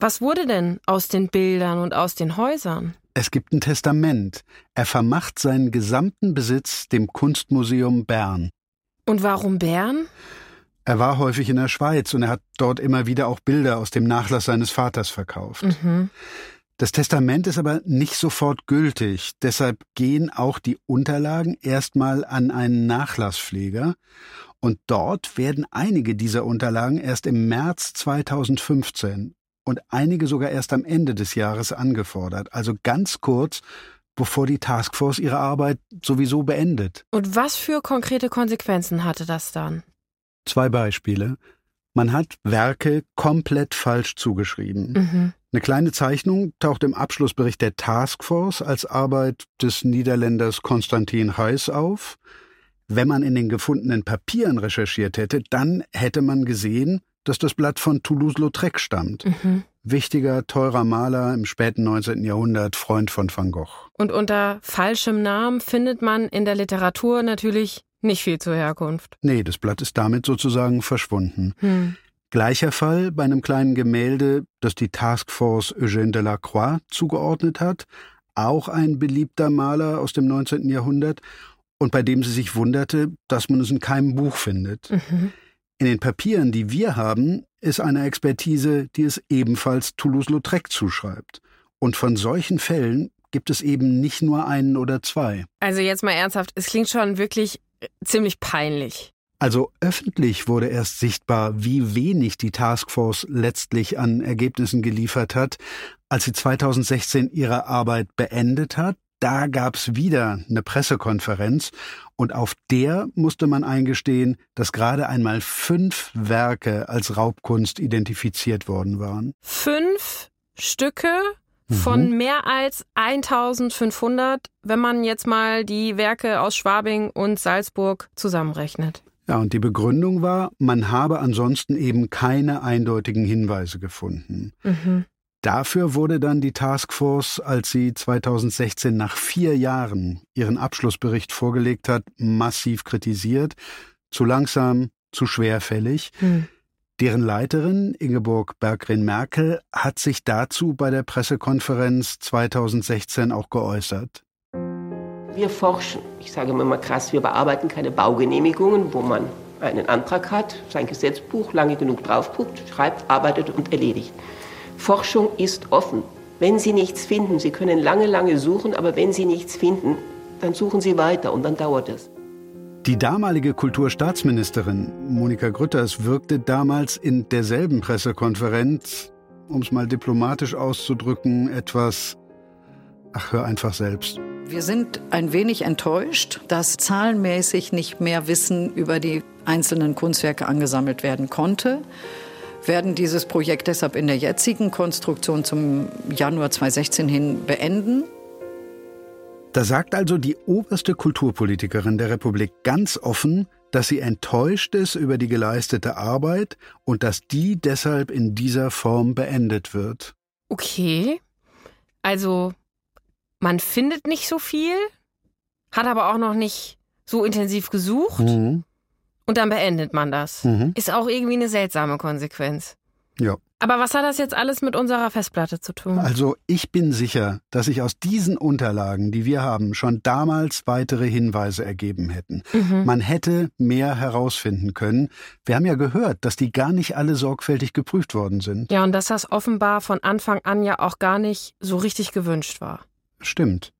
Was wurde denn aus den Bildern und aus den Häusern? Es gibt ein Testament. Er vermacht seinen gesamten Besitz dem Kunstmuseum Bern. Und warum Bern? Er war häufig in der Schweiz und er hat dort immer wieder auch Bilder aus dem Nachlass seines Vaters verkauft. Mhm. Das Testament ist aber nicht sofort gültig, deshalb gehen auch die Unterlagen erstmal an einen Nachlasspfleger und dort werden einige dieser Unterlagen erst im März 2015 und einige sogar erst am Ende des Jahres angefordert, also ganz kurz bevor die Taskforce ihre Arbeit sowieso beendet. Und was für konkrete Konsequenzen hatte das dann? Zwei Beispiele. Man hat Werke komplett falsch zugeschrieben. Mhm. Eine kleine Zeichnung taucht im Abschlussbericht der Taskforce als Arbeit des Niederländers Konstantin Heiß auf. Wenn man in den gefundenen Papieren recherchiert hätte, dann hätte man gesehen, dass das Blatt von Toulouse-Lautrec stammt. Mhm. Wichtiger, teurer Maler im späten 19. Jahrhundert, Freund von Van Gogh. Und unter falschem Namen findet man in der Literatur natürlich nicht viel zur Herkunft. Nee, das Blatt ist damit sozusagen verschwunden. Hm. Gleicher Fall bei einem kleinen Gemälde, das die Taskforce Eugène Delacroix zugeordnet hat, auch ein beliebter Maler aus dem 19. Jahrhundert und bei dem sie sich wunderte, dass man es in keinem Buch findet. Mhm. In den Papieren, die wir haben, ist eine Expertise, die es ebenfalls Toulouse-Lautrec zuschreibt. Und von solchen Fällen gibt es eben nicht nur einen oder zwei. Also jetzt mal ernsthaft, es klingt schon wirklich ziemlich peinlich. Also öffentlich wurde erst sichtbar, wie wenig die Taskforce letztlich an Ergebnissen geliefert hat, als sie 2016 ihre Arbeit beendet hat. Da gab's wieder eine Pressekonferenz und auf der musste man eingestehen, dass gerade einmal fünf Werke als Raubkunst identifiziert worden waren. Fünf Stücke von mhm. mehr als 1500, wenn man jetzt mal die Werke aus Schwabing und Salzburg zusammenrechnet. Ja, und die Begründung war, man habe ansonsten eben keine eindeutigen Hinweise gefunden. Mhm. Dafür wurde dann die Taskforce, als sie 2016 nach vier Jahren ihren Abschlussbericht vorgelegt hat, massiv kritisiert. Zu langsam, zu schwerfällig. Mhm. Deren Leiterin, Ingeborg Berggren-Merkel, hat sich dazu bei der Pressekonferenz 2016 auch geäußert. Wir forschen, ich sage immer mal krass, wir bearbeiten keine Baugenehmigungen, wo man einen Antrag hat, sein Gesetzbuch lange genug draufguckt, schreibt, arbeitet und erledigt. Forschung ist offen. Wenn Sie nichts finden, Sie können lange, lange suchen, aber wenn Sie nichts finden, dann suchen Sie weiter und dann dauert es. Die damalige Kulturstaatsministerin Monika Grütters wirkte damals in derselben Pressekonferenz, um es mal diplomatisch auszudrücken, etwas, ach hör einfach selbst. Wir sind ein wenig enttäuscht, dass zahlenmäßig nicht mehr Wissen über die einzelnen Kunstwerke angesammelt werden konnte. Werden dieses Projekt deshalb in der jetzigen Konstruktion zum Januar 2016 hin beenden. Da sagt also die oberste Kulturpolitikerin der Republik ganz offen, dass sie enttäuscht ist über die geleistete Arbeit und dass die deshalb in dieser Form beendet wird. Okay. Also, man findet nicht so viel, hat aber auch noch nicht so intensiv gesucht mhm. und dann beendet man das. Mhm. Ist auch irgendwie eine seltsame Konsequenz. Ja. Aber was hat das jetzt alles mit unserer Festplatte zu tun? Also ich bin sicher, dass sich aus diesen Unterlagen, die wir haben, schon damals weitere Hinweise ergeben hätten. Mhm. Man hätte mehr herausfinden können. Wir haben ja gehört, dass die gar nicht alle sorgfältig geprüft worden sind. Ja, und dass das offenbar von Anfang an ja auch gar nicht so richtig gewünscht war. Stimmt.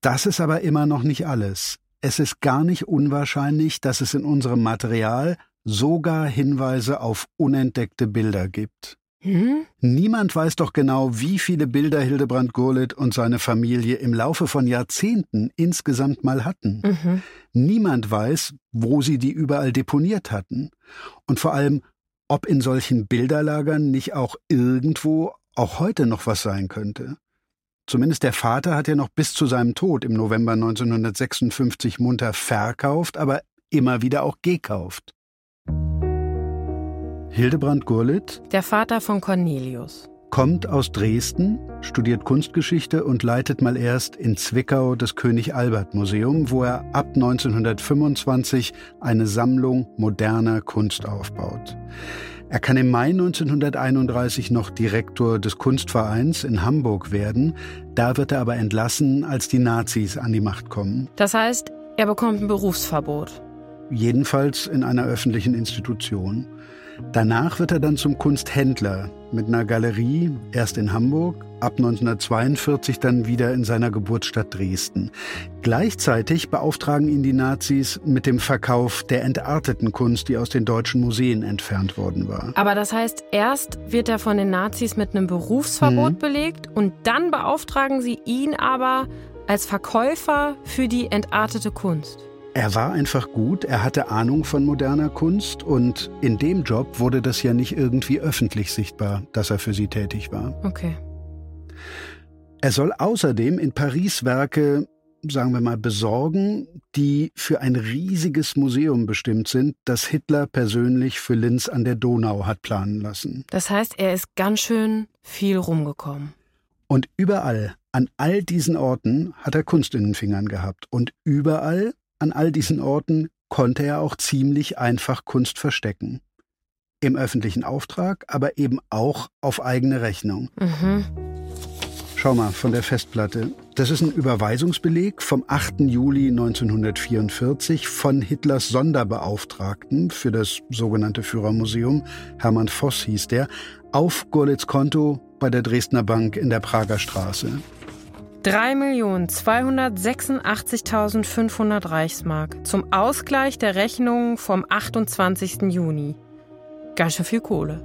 Das ist aber immer noch nicht alles. Es ist gar nicht unwahrscheinlich, dass es in unserem Material sogar Hinweise auf unentdeckte Bilder gibt. Hm? Niemand weiß doch genau, wie viele Bilder Hildebrand Gurlitt und seine Familie im Laufe von Jahrzehnten insgesamt mal hatten. Mhm. Niemand weiß, wo sie die überall deponiert hatten. Und vor allem, ob in solchen Bilderlagern nicht auch irgendwo auch heute noch was sein könnte. Zumindest der Vater hat ja noch bis zu seinem Tod im November 1956 munter verkauft, aber immer wieder auch gekauft. Hildebrand Gurlitt, der Vater von Cornelius, kommt aus Dresden, studiert Kunstgeschichte und leitet mal erst in Zwickau das König Albert Museum, wo er ab 1925 eine Sammlung moderner Kunst aufbaut. Er kann im Mai 1931 noch Direktor des Kunstvereins in Hamburg werden. Da wird er aber entlassen, als die Nazis an die Macht kommen. Das heißt, er bekommt ein Berufsverbot. Jedenfalls in einer öffentlichen Institution. Danach wird er dann zum Kunsthändler mit einer Galerie, erst in Hamburg, ab 1942 dann wieder in seiner Geburtsstadt Dresden. Gleichzeitig beauftragen ihn die Nazis mit dem Verkauf der entarteten Kunst, die aus den deutschen Museen entfernt worden war. Aber das heißt, erst wird er von den Nazis mit einem Berufsverbot mhm. belegt und dann beauftragen sie ihn aber als Verkäufer für die entartete Kunst. Er war einfach gut, er hatte Ahnung von moderner Kunst und in dem Job wurde das ja nicht irgendwie öffentlich sichtbar, dass er für sie tätig war. Okay. Er soll außerdem in Paris Werke, sagen wir mal, besorgen, die für ein riesiges Museum bestimmt sind, das Hitler persönlich für Linz an der Donau hat planen lassen. Das heißt, er ist ganz schön viel rumgekommen. Und überall, an all diesen Orten, hat er Kunst in den Fingern gehabt. Und überall an all diesen Orten konnte er auch ziemlich einfach Kunst verstecken. Im öffentlichen Auftrag, aber eben auch auf eigene Rechnung. Mhm. Schau mal, von der Festplatte. Das ist ein Überweisungsbeleg vom 8. Juli 1944 von Hitlers Sonderbeauftragten für das sogenannte Führermuseum, Hermann Voss hieß der, auf Gorlitz Konto bei der Dresdner Bank in der Prager Straße. 3.286.500 Reichsmark zum Ausgleich der Rechnung vom 28. Juni. Ganz schön viel Kohle.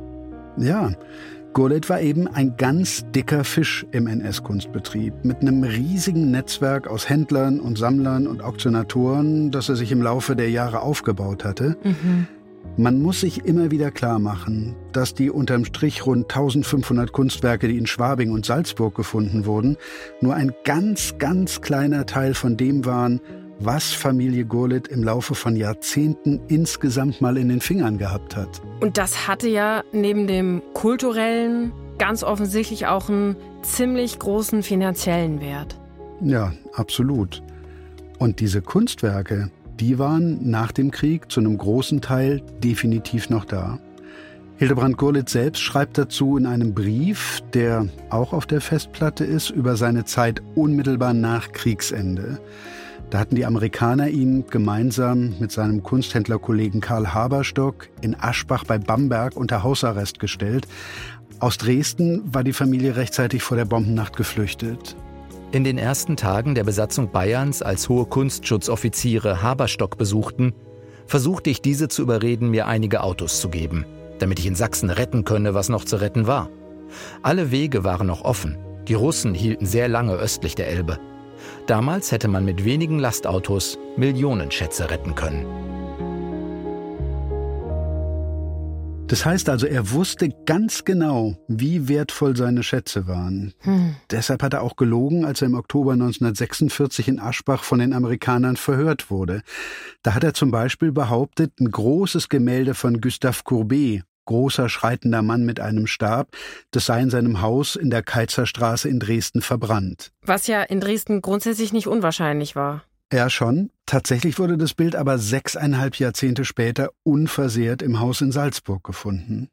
Ja, Gurlitt war eben ein ganz dicker Fisch im NS-Kunstbetrieb mit einem riesigen Netzwerk aus Händlern und Sammlern und Auktionatoren, das er sich im Laufe der Jahre aufgebaut hatte. Mhm. Man muss sich immer wieder klar machen, dass die unterm Strich rund 1500 Kunstwerke, die in Schwabing und Salzburg gefunden wurden, nur ein ganz, ganz kleiner Teil von dem waren, was Familie Gurlitt im Laufe von Jahrzehnten insgesamt mal in den Fingern gehabt hat. Und das hatte ja neben dem kulturellen ganz offensichtlich auch einen ziemlich großen finanziellen Wert. Ja, absolut. Und diese Kunstwerke, die waren nach dem Krieg zu einem großen Teil definitiv noch da. Hildebrand Gurlitt selbst schreibt dazu in einem Brief, der auch auf der Festplatte ist, über seine Zeit unmittelbar nach Kriegsende. Da hatten die Amerikaner ihn gemeinsam mit seinem Kunsthändlerkollegen Karl Haberstock in Aschbach bei Bamberg unter Hausarrest gestellt. Aus Dresden war die Familie rechtzeitig vor der Bombennacht geflüchtet. In den ersten Tagen der Besatzung Bayerns, als hohe Kunstschutoffiziere Haberstock besuchten, versuchte ich diese zu überreden, mir einige Autos zu geben, damit ich in Sachsen retten könne, was noch zu retten war. Alle Wege waren noch offen. Die Russen hielten sehr lange östlich der Elbe. Damals hätte man mit wenigen Lastautos Millionenschätze retten können. Das heißt also, er wusste ganz genau, wie wertvoll seine Schätze waren. Hm. Deshalb hat er auch gelogen, als er im Oktober 1946 in Aschbach von den Amerikanern verhört wurde. Da hat er zum Beispiel behauptet, ein großes Gemälde von Gustave Courbet, großer schreitender Mann mit einem Stab, das sei in seinem Haus in der Keizerstraße in Dresden verbrannt. Was ja in Dresden grundsätzlich nicht unwahrscheinlich war. Ja, schon. Tatsächlich wurde das Bild aber sechseinhalb Jahrzehnte später unversehrt im Haus in Salzburg gefunden.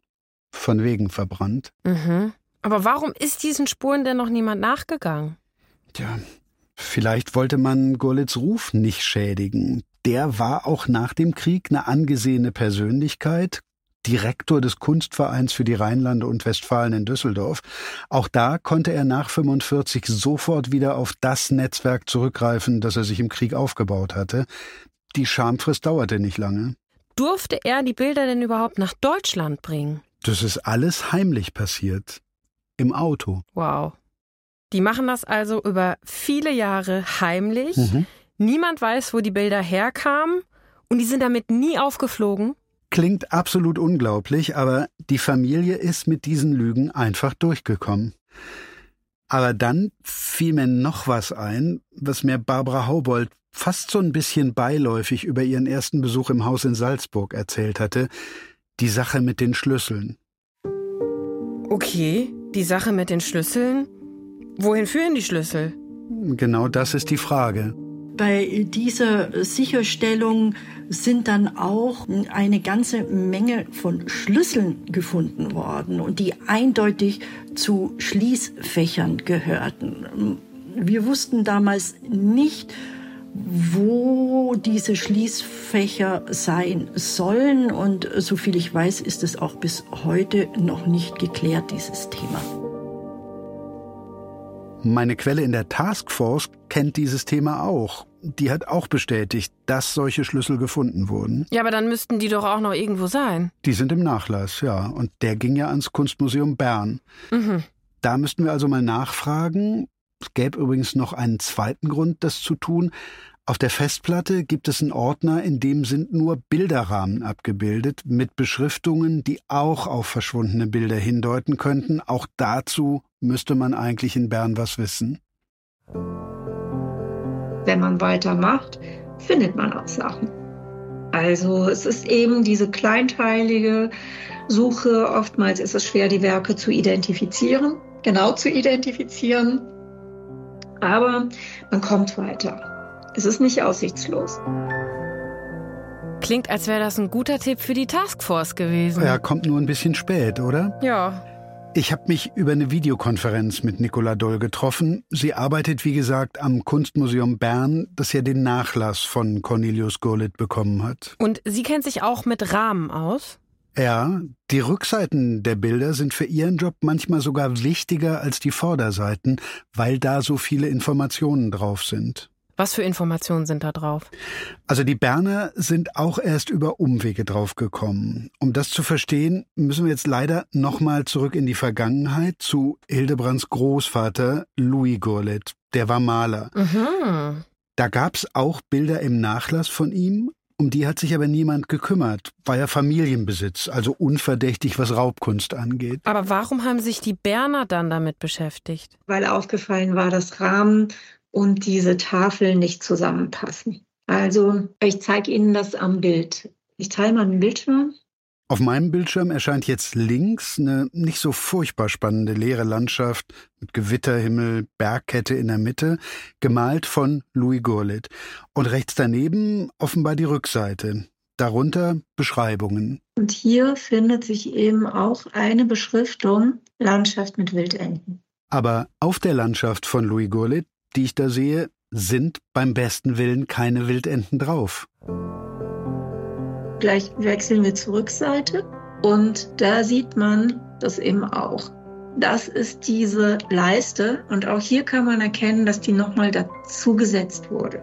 Von wegen verbrannt. Mhm. Aber warum ist diesen Spuren denn noch niemand nachgegangen? Tja, vielleicht wollte man Gurlitz Ruf nicht schädigen. Der war auch nach dem Krieg eine angesehene Persönlichkeit, Direktor des Kunstvereins für die Rheinlande und Westfalen in Düsseldorf. Auch da konnte er nach 45 sofort wieder auf das Netzwerk zurückgreifen, das er sich im Krieg aufgebaut hatte. Die Schamfrist dauerte nicht lange. Durfte er die Bilder denn überhaupt nach Deutschland bringen? Das ist alles heimlich passiert. Im Auto. Wow. Die machen das also über viele Jahre heimlich. Mhm. Niemand weiß, wo die Bilder herkamen. Und die sind damit nie aufgeflogen. Klingt absolut unglaublich, aber die Familie ist mit diesen Lügen einfach durchgekommen. Aber dann fiel mir noch was ein, was mir Barbara Haubold fast so ein bisschen beiläufig über ihren ersten Besuch im Haus in Salzburg erzählt hatte. Die Sache mit den Schlüsseln. Okay, die Sache mit den Schlüsseln? Wohin führen die Schlüssel? Genau das ist die Frage. Bei dieser Sicherstellung sind dann auch eine ganze Menge von Schlüsseln gefunden worden und die eindeutig zu Schließfächern gehörten. Wir wussten damals nicht, wo diese Schließfächer sein sollen und soviel ich weiß, ist es auch bis heute noch nicht geklärt, dieses Thema. Meine Quelle in der Taskforce kennt dieses Thema auch. Die hat auch bestätigt, dass solche Schlüssel gefunden wurden. Ja, aber dann müssten die doch auch noch irgendwo sein. Die sind im Nachlass, ja. Und der ging ja ans Kunstmuseum Bern. Mhm. Da müssten wir also mal nachfragen. Es gäbe übrigens noch einen zweiten Grund, das zu tun. Auf der Festplatte gibt es einen Ordner, in dem sind nur Bilderrahmen abgebildet mit Beschriftungen, die auch auf verschwundene Bilder hindeuten könnten. Auch dazu müsste man eigentlich in Bern was wissen. Wenn man weitermacht, findet man auch Sachen. Also es ist eben diese kleinteilige Suche. Oftmals ist es schwer, die Werke zu identifizieren, genau zu identifizieren. Aber man kommt weiter. Es ist nicht aussichtslos. Klingt, als wäre das ein guter Tipp für die Taskforce gewesen. Ja, kommt nur ein bisschen spät, oder? Ja. Ich habe mich über eine Videokonferenz mit Nicola Doll getroffen. Sie arbeitet, wie gesagt, am Kunstmuseum Bern, das ja den Nachlass von Cornelius Gurlitt bekommen hat. Und sie kennt sich auch mit Rahmen aus? Ja, die Rückseiten der Bilder sind für ihren Job manchmal sogar wichtiger als die Vorderseiten, weil da so viele Informationen drauf sind. Was für Informationen sind da drauf? Also die Berner sind auch erst über Umwege draufgekommen. Um das zu verstehen, müssen wir jetzt leider nochmal zurück in die Vergangenheit zu Hildebrands Großvater Louis Gurlitt. Der war Maler. Mhm. Da gab's auch Bilder im Nachlass von ihm, um die hat sich aber niemand gekümmert. War ja Familienbesitz, also unverdächtig, was Raubkunst angeht. Aber warum haben sich die Berner dann damit beschäftigt? Weil aufgefallen war, dass Rahmen und diese Tafeln nicht zusammenpassen. Also ich zeige Ihnen das am Bild. Ich teile mal den Bildschirm. Auf meinem Bildschirm erscheint jetzt links eine nicht so furchtbar spannende leere Landschaft mit Gewitterhimmel, Bergkette in der Mitte, gemalt von Louis Gurlitt. Und rechts daneben offenbar die Rückseite. Darunter Beschreibungen. Und hier findet sich eben auch eine Beschriftung Landschaft mit Wildenten. Aber auf der Landschaft von Louis Gurlitt, die ich da sehe, sind beim besten Willen keine Wildenten drauf. Gleich wechseln wir zur Rückseite und da sieht man das eben auch. Das ist diese Leiste und auch hier kann man erkennen, dass die nochmal dazu gesetzt wurde.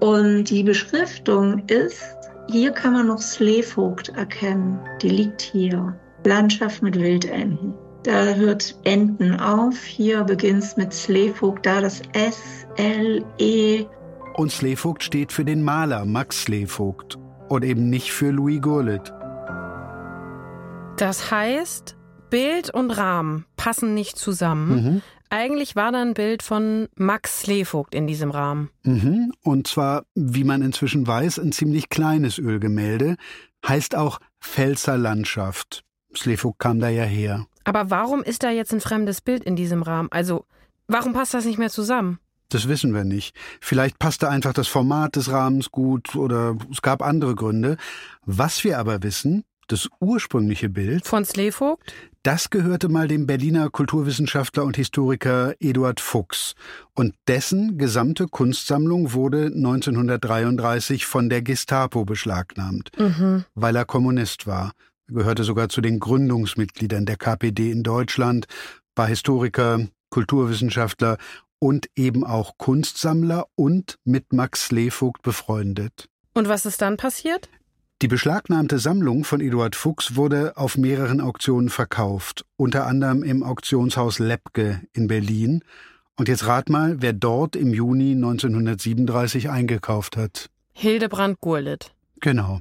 Und die Beschriftung ist, hier kann man noch Sleevogt erkennen. Die liegt hier. Landschaft mit Wildenten. Da hört Enten auf. Hier beginnt es mit Sleevogt, da das S, L, E. Und Sleevogt steht für den Maler Max Sleevogt und eben nicht für Louis Gurlitt. Das heißt, Bild und Rahmen passen nicht zusammen. Mhm. Eigentlich war da ein Bild von Max Slevogt in diesem Rahmen. Mhm. Und zwar, wie man inzwischen weiß, ein ziemlich kleines Ölgemälde. Heißt auch Pfälzer Landschaft. Slevogt kam da ja her. Aber warum ist da jetzt ein fremdes Bild in diesem Rahmen? Also, warum passt das nicht mehr zusammen? Das wissen wir nicht. Vielleicht passte einfach das Format des Rahmens gut oder es gab andere Gründe. Was wir aber wissen, das ursprüngliche Bild von Slevogt, das gehörte mal dem Berliner Kulturwissenschaftler und Historiker Eduard Fuchs. Und dessen gesamte Kunstsammlung wurde 1933 von der Gestapo beschlagnahmt, mhm. weil er Kommunist war. Gehörte sogar zu den Gründungsmitgliedern der KPD in Deutschland, war Historiker, Kulturwissenschaftler und eben auch Kunstsammler und mit Max Slevogt befreundet. Und was ist dann passiert? Die beschlagnahmte Sammlung von Eduard Fuchs wurde auf mehreren Auktionen verkauft, unter anderem im Auktionshaus Lepke in Berlin. Und jetzt rat mal, wer dort im Juni 1937 eingekauft hat. Hildebrand Gurlitt. Genau.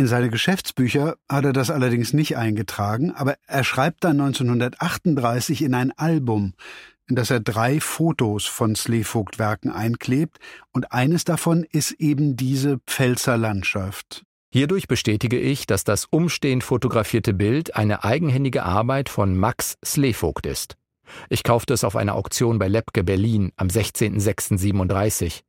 In seine Geschäftsbücher hat er das allerdings nicht eingetragen, aber er schreibt dann 1938 in ein Album, in das er drei Fotos von Slevogt-Werken einklebt, und eines davon ist eben diese Pfälzer Landschaft. Hierdurch bestätige ich, dass das umstehend fotografierte Bild eine eigenhändige Arbeit von Max Slevogt ist. Ich kaufte es auf einer Auktion bei Lepke Berlin am 16.06.37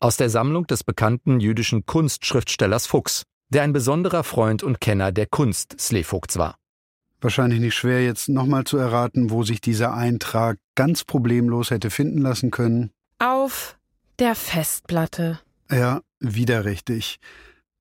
aus der Sammlung des bekannten jüdischen Kunstschriftstellers Fuchs, der ein besonderer Freund und Kenner der Kunst Slevogts war. Wahrscheinlich nicht schwer, jetzt nochmal zu erraten, wo sich dieser Eintrag ganz problemlos hätte finden lassen können. Auf der Festplatte. Ja, wieder richtig.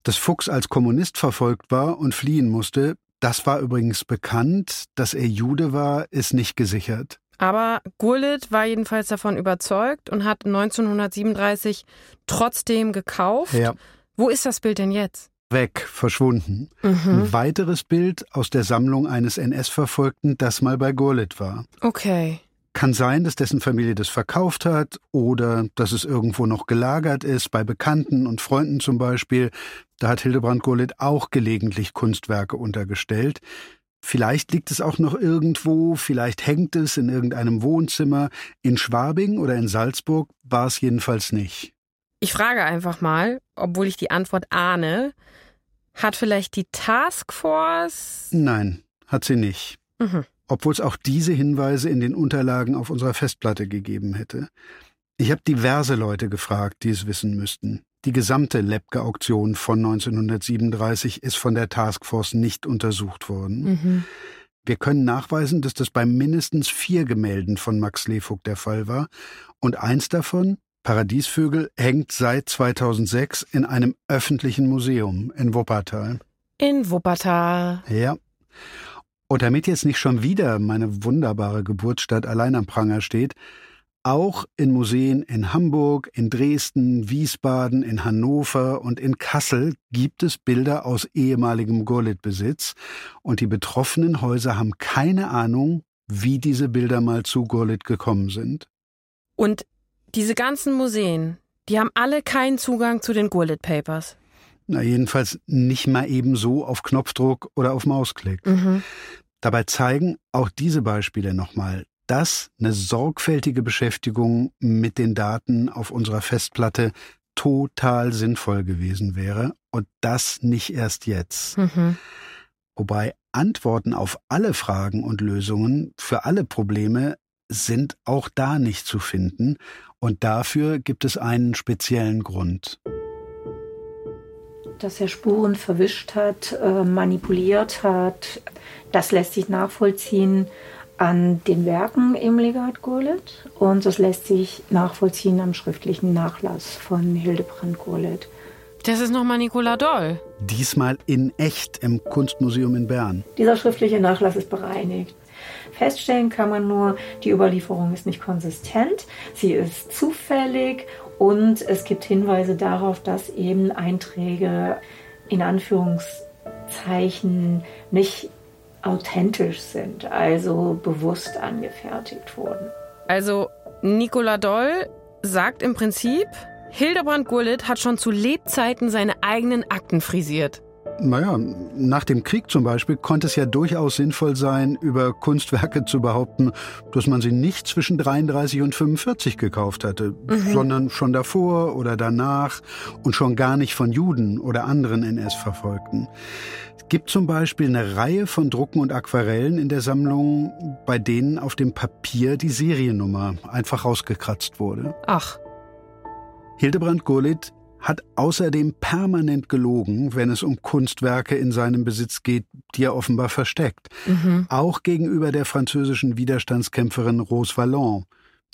Dass Fuchs als Kommunist verfolgt war und fliehen musste, das war übrigens bekannt. Dass er Jude war, ist nicht gesichert. Aber Gurlitt war jedenfalls davon überzeugt und hat 1937 trotzdem gekauft. Ja. Wo ist das Bild denn jetzt? Weg, verschwunden. Mhm. Ein weiteres Bild aus der Sammlung eines NS-Verfolgten, das mal bei Gurlitt war. Okay. Kann sein, dass dessen Familie das verkauft hat oder dass es irgendwo noch gelagert ist, bei Bekannten und Freunden zum Beispiel. Da hat Hildebrand Gurlitt auch gelegentlich Kunstwerke untergestellt. Vielleicht liegt es auch noch irgendwo, vielleicht hängt es in irgendeinem Wohnzimmer. In Schwabing oder in Salzburg war es jedenfalls nicht. Ich frage einfach mal, obwohl ich die Antwort ahne, hat vielleicht die Taskforce? Nein, hat sie nicht. Mhm. Obwohl es auch diese Hinweise in den Unterlagen auf unserer Festplatte gegeben hätte. Ich habe diverse Leute gefragt, die es wissen müssten. Die gesamte Lepke-Auktion von 1937 ist von der Taskforce nicht untersucht worden. Mhm. Wir können nachweisen, dass das bei mindestens vier Gemälden von Max Levogt der Fall war. Und eins davon, Paradiesvögel hängt seit 2006 in einem öffentlichen Museum in Wuppertal. In Wuppertal. Ja. Und damit jetzt nicht schon wieder meine wunderbare Geburtsstadt allein am Pranger steht, auch in Museen in Hamburg, in Dresden, Wiesbaden, in Hannover und in Kassel gibt es Bilder aus ehemaligem Gurlitt-Besitz und die betroffenen Häuser haben keine Ahnung, wie diese Bilder mal zu Gurlitt gekommen sind. Und diese ganzen Museen, die haben alle keinen Zugang zu den Gurlitt Papers. Na, jedenfalls nicht mal eben so auf Knopfdruck oder auf Mausklick. Mhm. Dabei zeigen auch diese Beispiele nochmal, dass eine sorgfältige Beschäftigung mit den Daten auf unserer Festplatte total sinnvoll gewesen wäre und das nicht erst jetzt. Mhm. Wobei Antworten auf alle Fragen und Lösungen für alle Probleme sind auch da nicht zu finden und dafür gibt es einen speziellen Grund. Dass er Spuren verwischt hat, äh, manipuliert hat, das lässt sich nachvollziehen an den Werken im Legat Gurlitt und das lässt sich nachvollziehen am schriftlichen Nachlass von Hildebrand Gurlitt. Das ist nochmal Nicola Doll. Diesmal in echt im Kunstmuseum in Bern. Dieser schriftliche Nachlass ist bereinigt. Feststellen kann man nur, die Überlieferung ist nicht konsistent, sie ist zufällig und es gibt Hinweise darauf, dass eben Einträge in Anführungszeichen nicht authentisch sind, also bewusst angefertigt wurden. Also Nicola Doll sagt im Prinzip, Hildebrand Gurlitt hat schon zu Lebzeiten seine eigenen Akten frisiert. Naja, nach dem Krieg zum Beispiel konnte es ja durchaus sinnvoll sein, über Kunstwerke zu behaupten, dass man sie nicht zwischen 33 und 45 gekauft hatte, mhm. sondern schon davor oder danach und schon gar nicht von Juden oder anderen NS-Verfolgten. Es gibt zum Beispiel eine Reihe von Drucken und Aquarellen in der Sammlung, bei denen auf dem Papier die Seriennummer einfach rausgekratzt wurde. Ach. Hildebrand Gurlitt hat außerdem permanent gelogen, wenn es um Kunstwerke in seinem Besitz geht, die er offenbar versteckt. Mhm. Auch gegenüber der französischen Widerstandskämpferin Rose Vallon.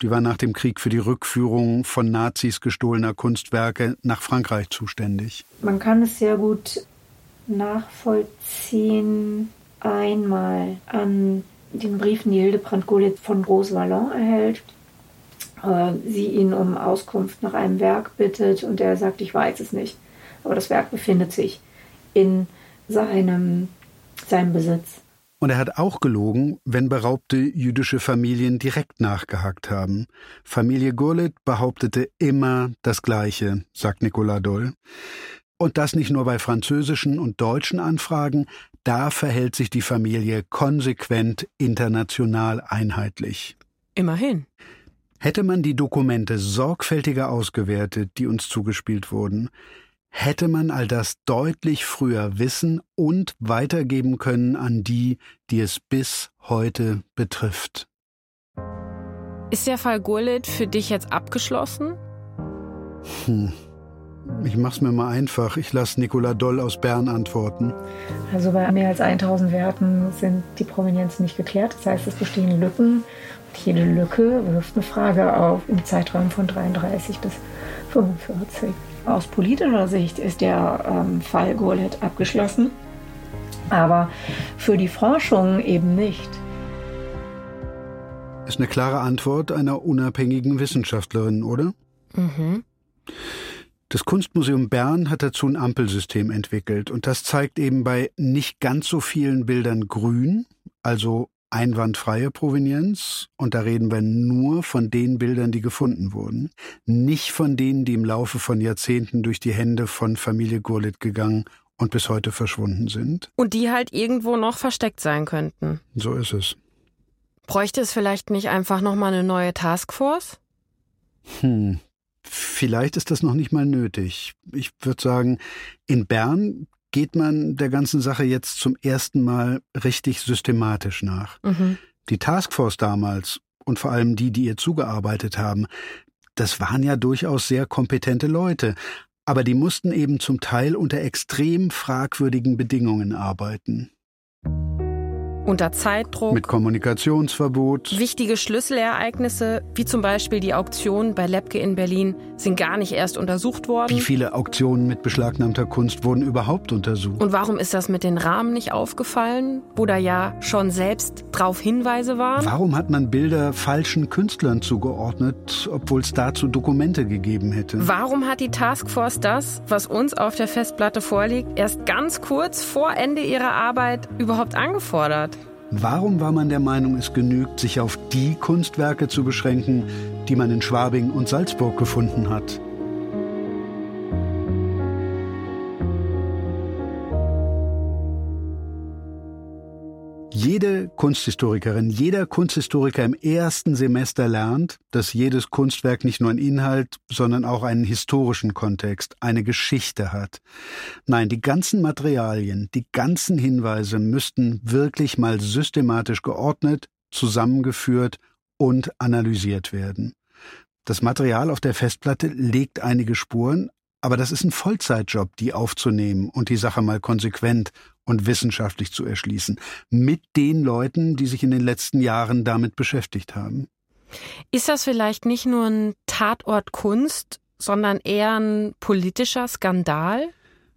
Die war nach dem Krieg für die Rückführung von Nazis gestohlener Kunstwerke nach Frankreich zuständig. Man kann es sehr gut nachvollziehen, einmal an den Briefen, die Hildebrand Gullit von Rose Vallon erhält, sie ihn um Auskunft nach einem Werk bittet und er sagt, ich weiß es nicht. Aber das Werk befindet sich in seinem, seinem Besitz. Und er hat auch gelogen, wenn beraubte jüdische Familien direkt nachgehakt haben. Familie Gurlitt behauptete immer das Gleiche, sagt Nicolas Doll. Und das nicht nur bei französischen und deutschen Anfragen, da verhält sich die Familie konsequent international einheitlich. Immerhin. Hätte man die Dokumente sorgfältiger ausgewertet, die uns zugespielt wurden, hätte man all das deutlich früher wissen und weitergeben können an die, die es bis heute betrifft. Ist der Fall Gurlitt für dich jetzt abgeschlossen? Hm. Ich mach's mir mal einfach. Ich lasse Nicola Doll aus Bern antworten. Also bei mehr als 1000 Werten sind die Provenienzen nicht geklärt. Das heißt, es bestehen Lücken jede Lücke wirft eine Frage auf im Zeitraum von 33 bis 45. Aus politischer Sicht ist der ähm, Fall Gurlitt abgeschlossen, aber für die Forschung eben nicht. Ist eine klare Antwort einer unabhängigen Wissenschaftlerin, oder? Mhm. Das Kunstmuseum Bern hat dazu ein Ampelsystem entwickelt und das zeigt eben bei nicht ganz so vielen Bildern grün, also einwandfreie Provenienz, und da reden wir nur von den Bildern, die gefunden wurden, nicht von denen, die im Laufe von Jahrzehnten durch die Hände von Familie Gurlitt gegangen und bis heute verschwunden sind. Und die halt irgendwo noch versteckt sein könnten. So ist es. Bräuchte es vielleicht nicht einfach nochmal eine neue Taskforce? Hm, Vielleicht ist das noch nicht mal nötig. Ich würde sagen, in Bern geht man der ganzen Sache jetzt zum ersten Mal richtig systematisch nach. Mhm. Die Taskforce damals und vor allem die, die ihr zugearbeitet haben, das waren ja durchaus sehr kompetente Leute, aber die mussten eben zum Teil unter extrem fragwürdigen Bedingungen arbeiten. Unter Zeitdruck. Mit Kommunikationsverbot. Wichtige Schlüsselereignisse, wie zum Beispiel die Auktion bei Lepke in Berlin, sind gar nicht erst untersucht worden. Wie viele Auktionen mit beschlagnahmter Kunst wurden überhaupt untersucht? Und warum ist das mit den Rahmen nicht aufgefallen, wo da ja schon selbst drauf Hinweise waren? Warum hat man Bilder falschen Künstlern zugeordnet, obwohl es dazu Dokumente gegeben hätte? Warum hat die Taskforce das, was uns auf der Festplatte vorliegt, erst ganz kurz vor Ende ihrer Arbeit überhaupt angefordert? Warum war man der Meinung, es genügt, sich auf die Kunstwerke zu beschränken, die man in Schwabing und Salzburg gefunden hat? Jede Kunsthistorikerin, jeder Kunsthistoriker im ersten Semester lernt, dass jedes Kunstwerk nicht nur einen Inhalt, sondern auch einen historischen Kontext, eine Geschichte hat. Nein, die ganzen Materialien, die ganzen Hinweise müssten wirklich mal systematisch geordnet, zusammengeführt und analysiert werden. Das Material auf der Festplatte legt einige Spuren, aber das ist ein Vollzeitjob, die aufzunehmen und die Sache mal konsequent und wissenschaftlich zu erschließen. Mit den Leuten, die sich in den letzten Jahren damit beschäftigt haben. Ist das vielleicht nicht nur ein Tatort Kunst, sondern eher ein politischer Skandal?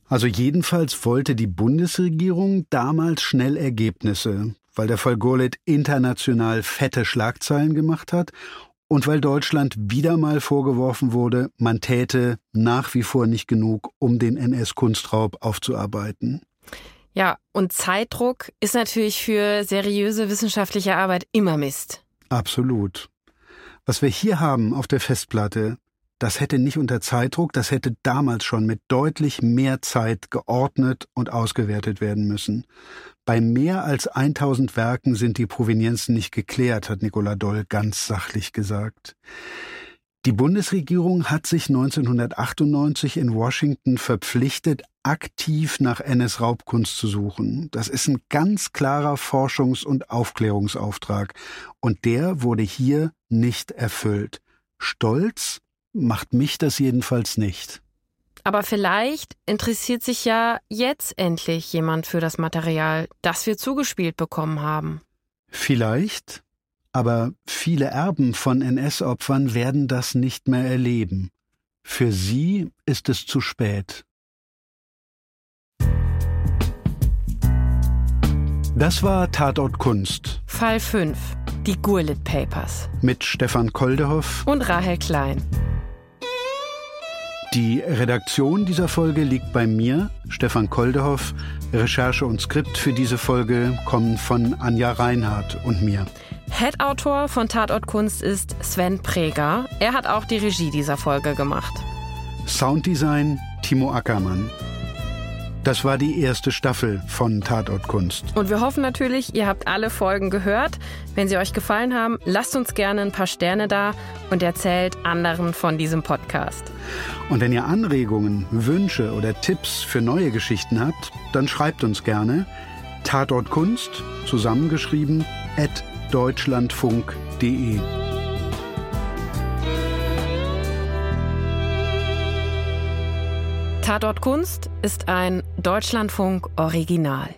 Also jedenfalls wollte die Bundesregierung damals schnell Ergebnisse, weil der Fall Gurlitt international fette Schlagzeilen gemacht hat und weil Deutschland wieder mal vorgeworfen wurde, man täte nach wie vor nicht genug, um den NS-Kunstraub aufzuarbeiten. Ja, und Zeitdruck ist natürlich für seriöse wissenschaftliche Arbeit immer Mist. Absolut. Was wir hier haben auf der Festplatte, das hätte nicht unter Zeitdruck, das hätte damals schon mit deutlich mehr Zeit geordnet und ausgewertet werden müssen. Bei mehr als 1000 Werken sind die Provenienzen nicht geklärt, hat Nicola Doll ganz sachlich gesagt. Die Bundesregierung hat sich 1998 in Washington verpflichtet, aktiv nach NS-Raubkunst zu suchen. Das ist ein ganz klarer Forschungs- und Aufklärungsauftrag. Und der wurde hier nicht erfüllt. Stolz macht mich das jedenfalls nicht. Aber vielleicht interessiert sich ja jetzt endlich jemand für das Material, das wir zugespielt bekommen haben. Vielleicht, aber viele Erben von NS-Opfern werden das nicht mehr erleben. Für sie ist es zu spät. Das war Tatort Kunst. Fall 5. Die Gurlit Papers. Mit Stefan Koldehoff und Rahel Klein. Die Redaktion dieser Folge liegt bei mir, Stefan Koldehoff. Recherche und Skript für diese Folge kommen von Anja Reinhardt und mir. Head-Autor von Tatort Kunst ist Sven Preger. Er hat auch die Regie dieser Folge gemacht. Sounddesign Timo Ackermann. Das war die erste Staffel von Tatort Kunst. Und wir hoffen natürlich, ihr habt alle Folgen gehört. Wenn sie euch gefallen haben, lasst uns gerne ein paar Sterne da und erzählt anderen von diesem Podcast. Und wenn ihr Anregungen, Wünsche oder Tipps für neue Geschichten habt, dann schreibt uns gerne Tatort Kunst, zusammengeschrieben, at deutschlandfunk.de. Tatort Kunst ist ein Deutschlandfunk Original.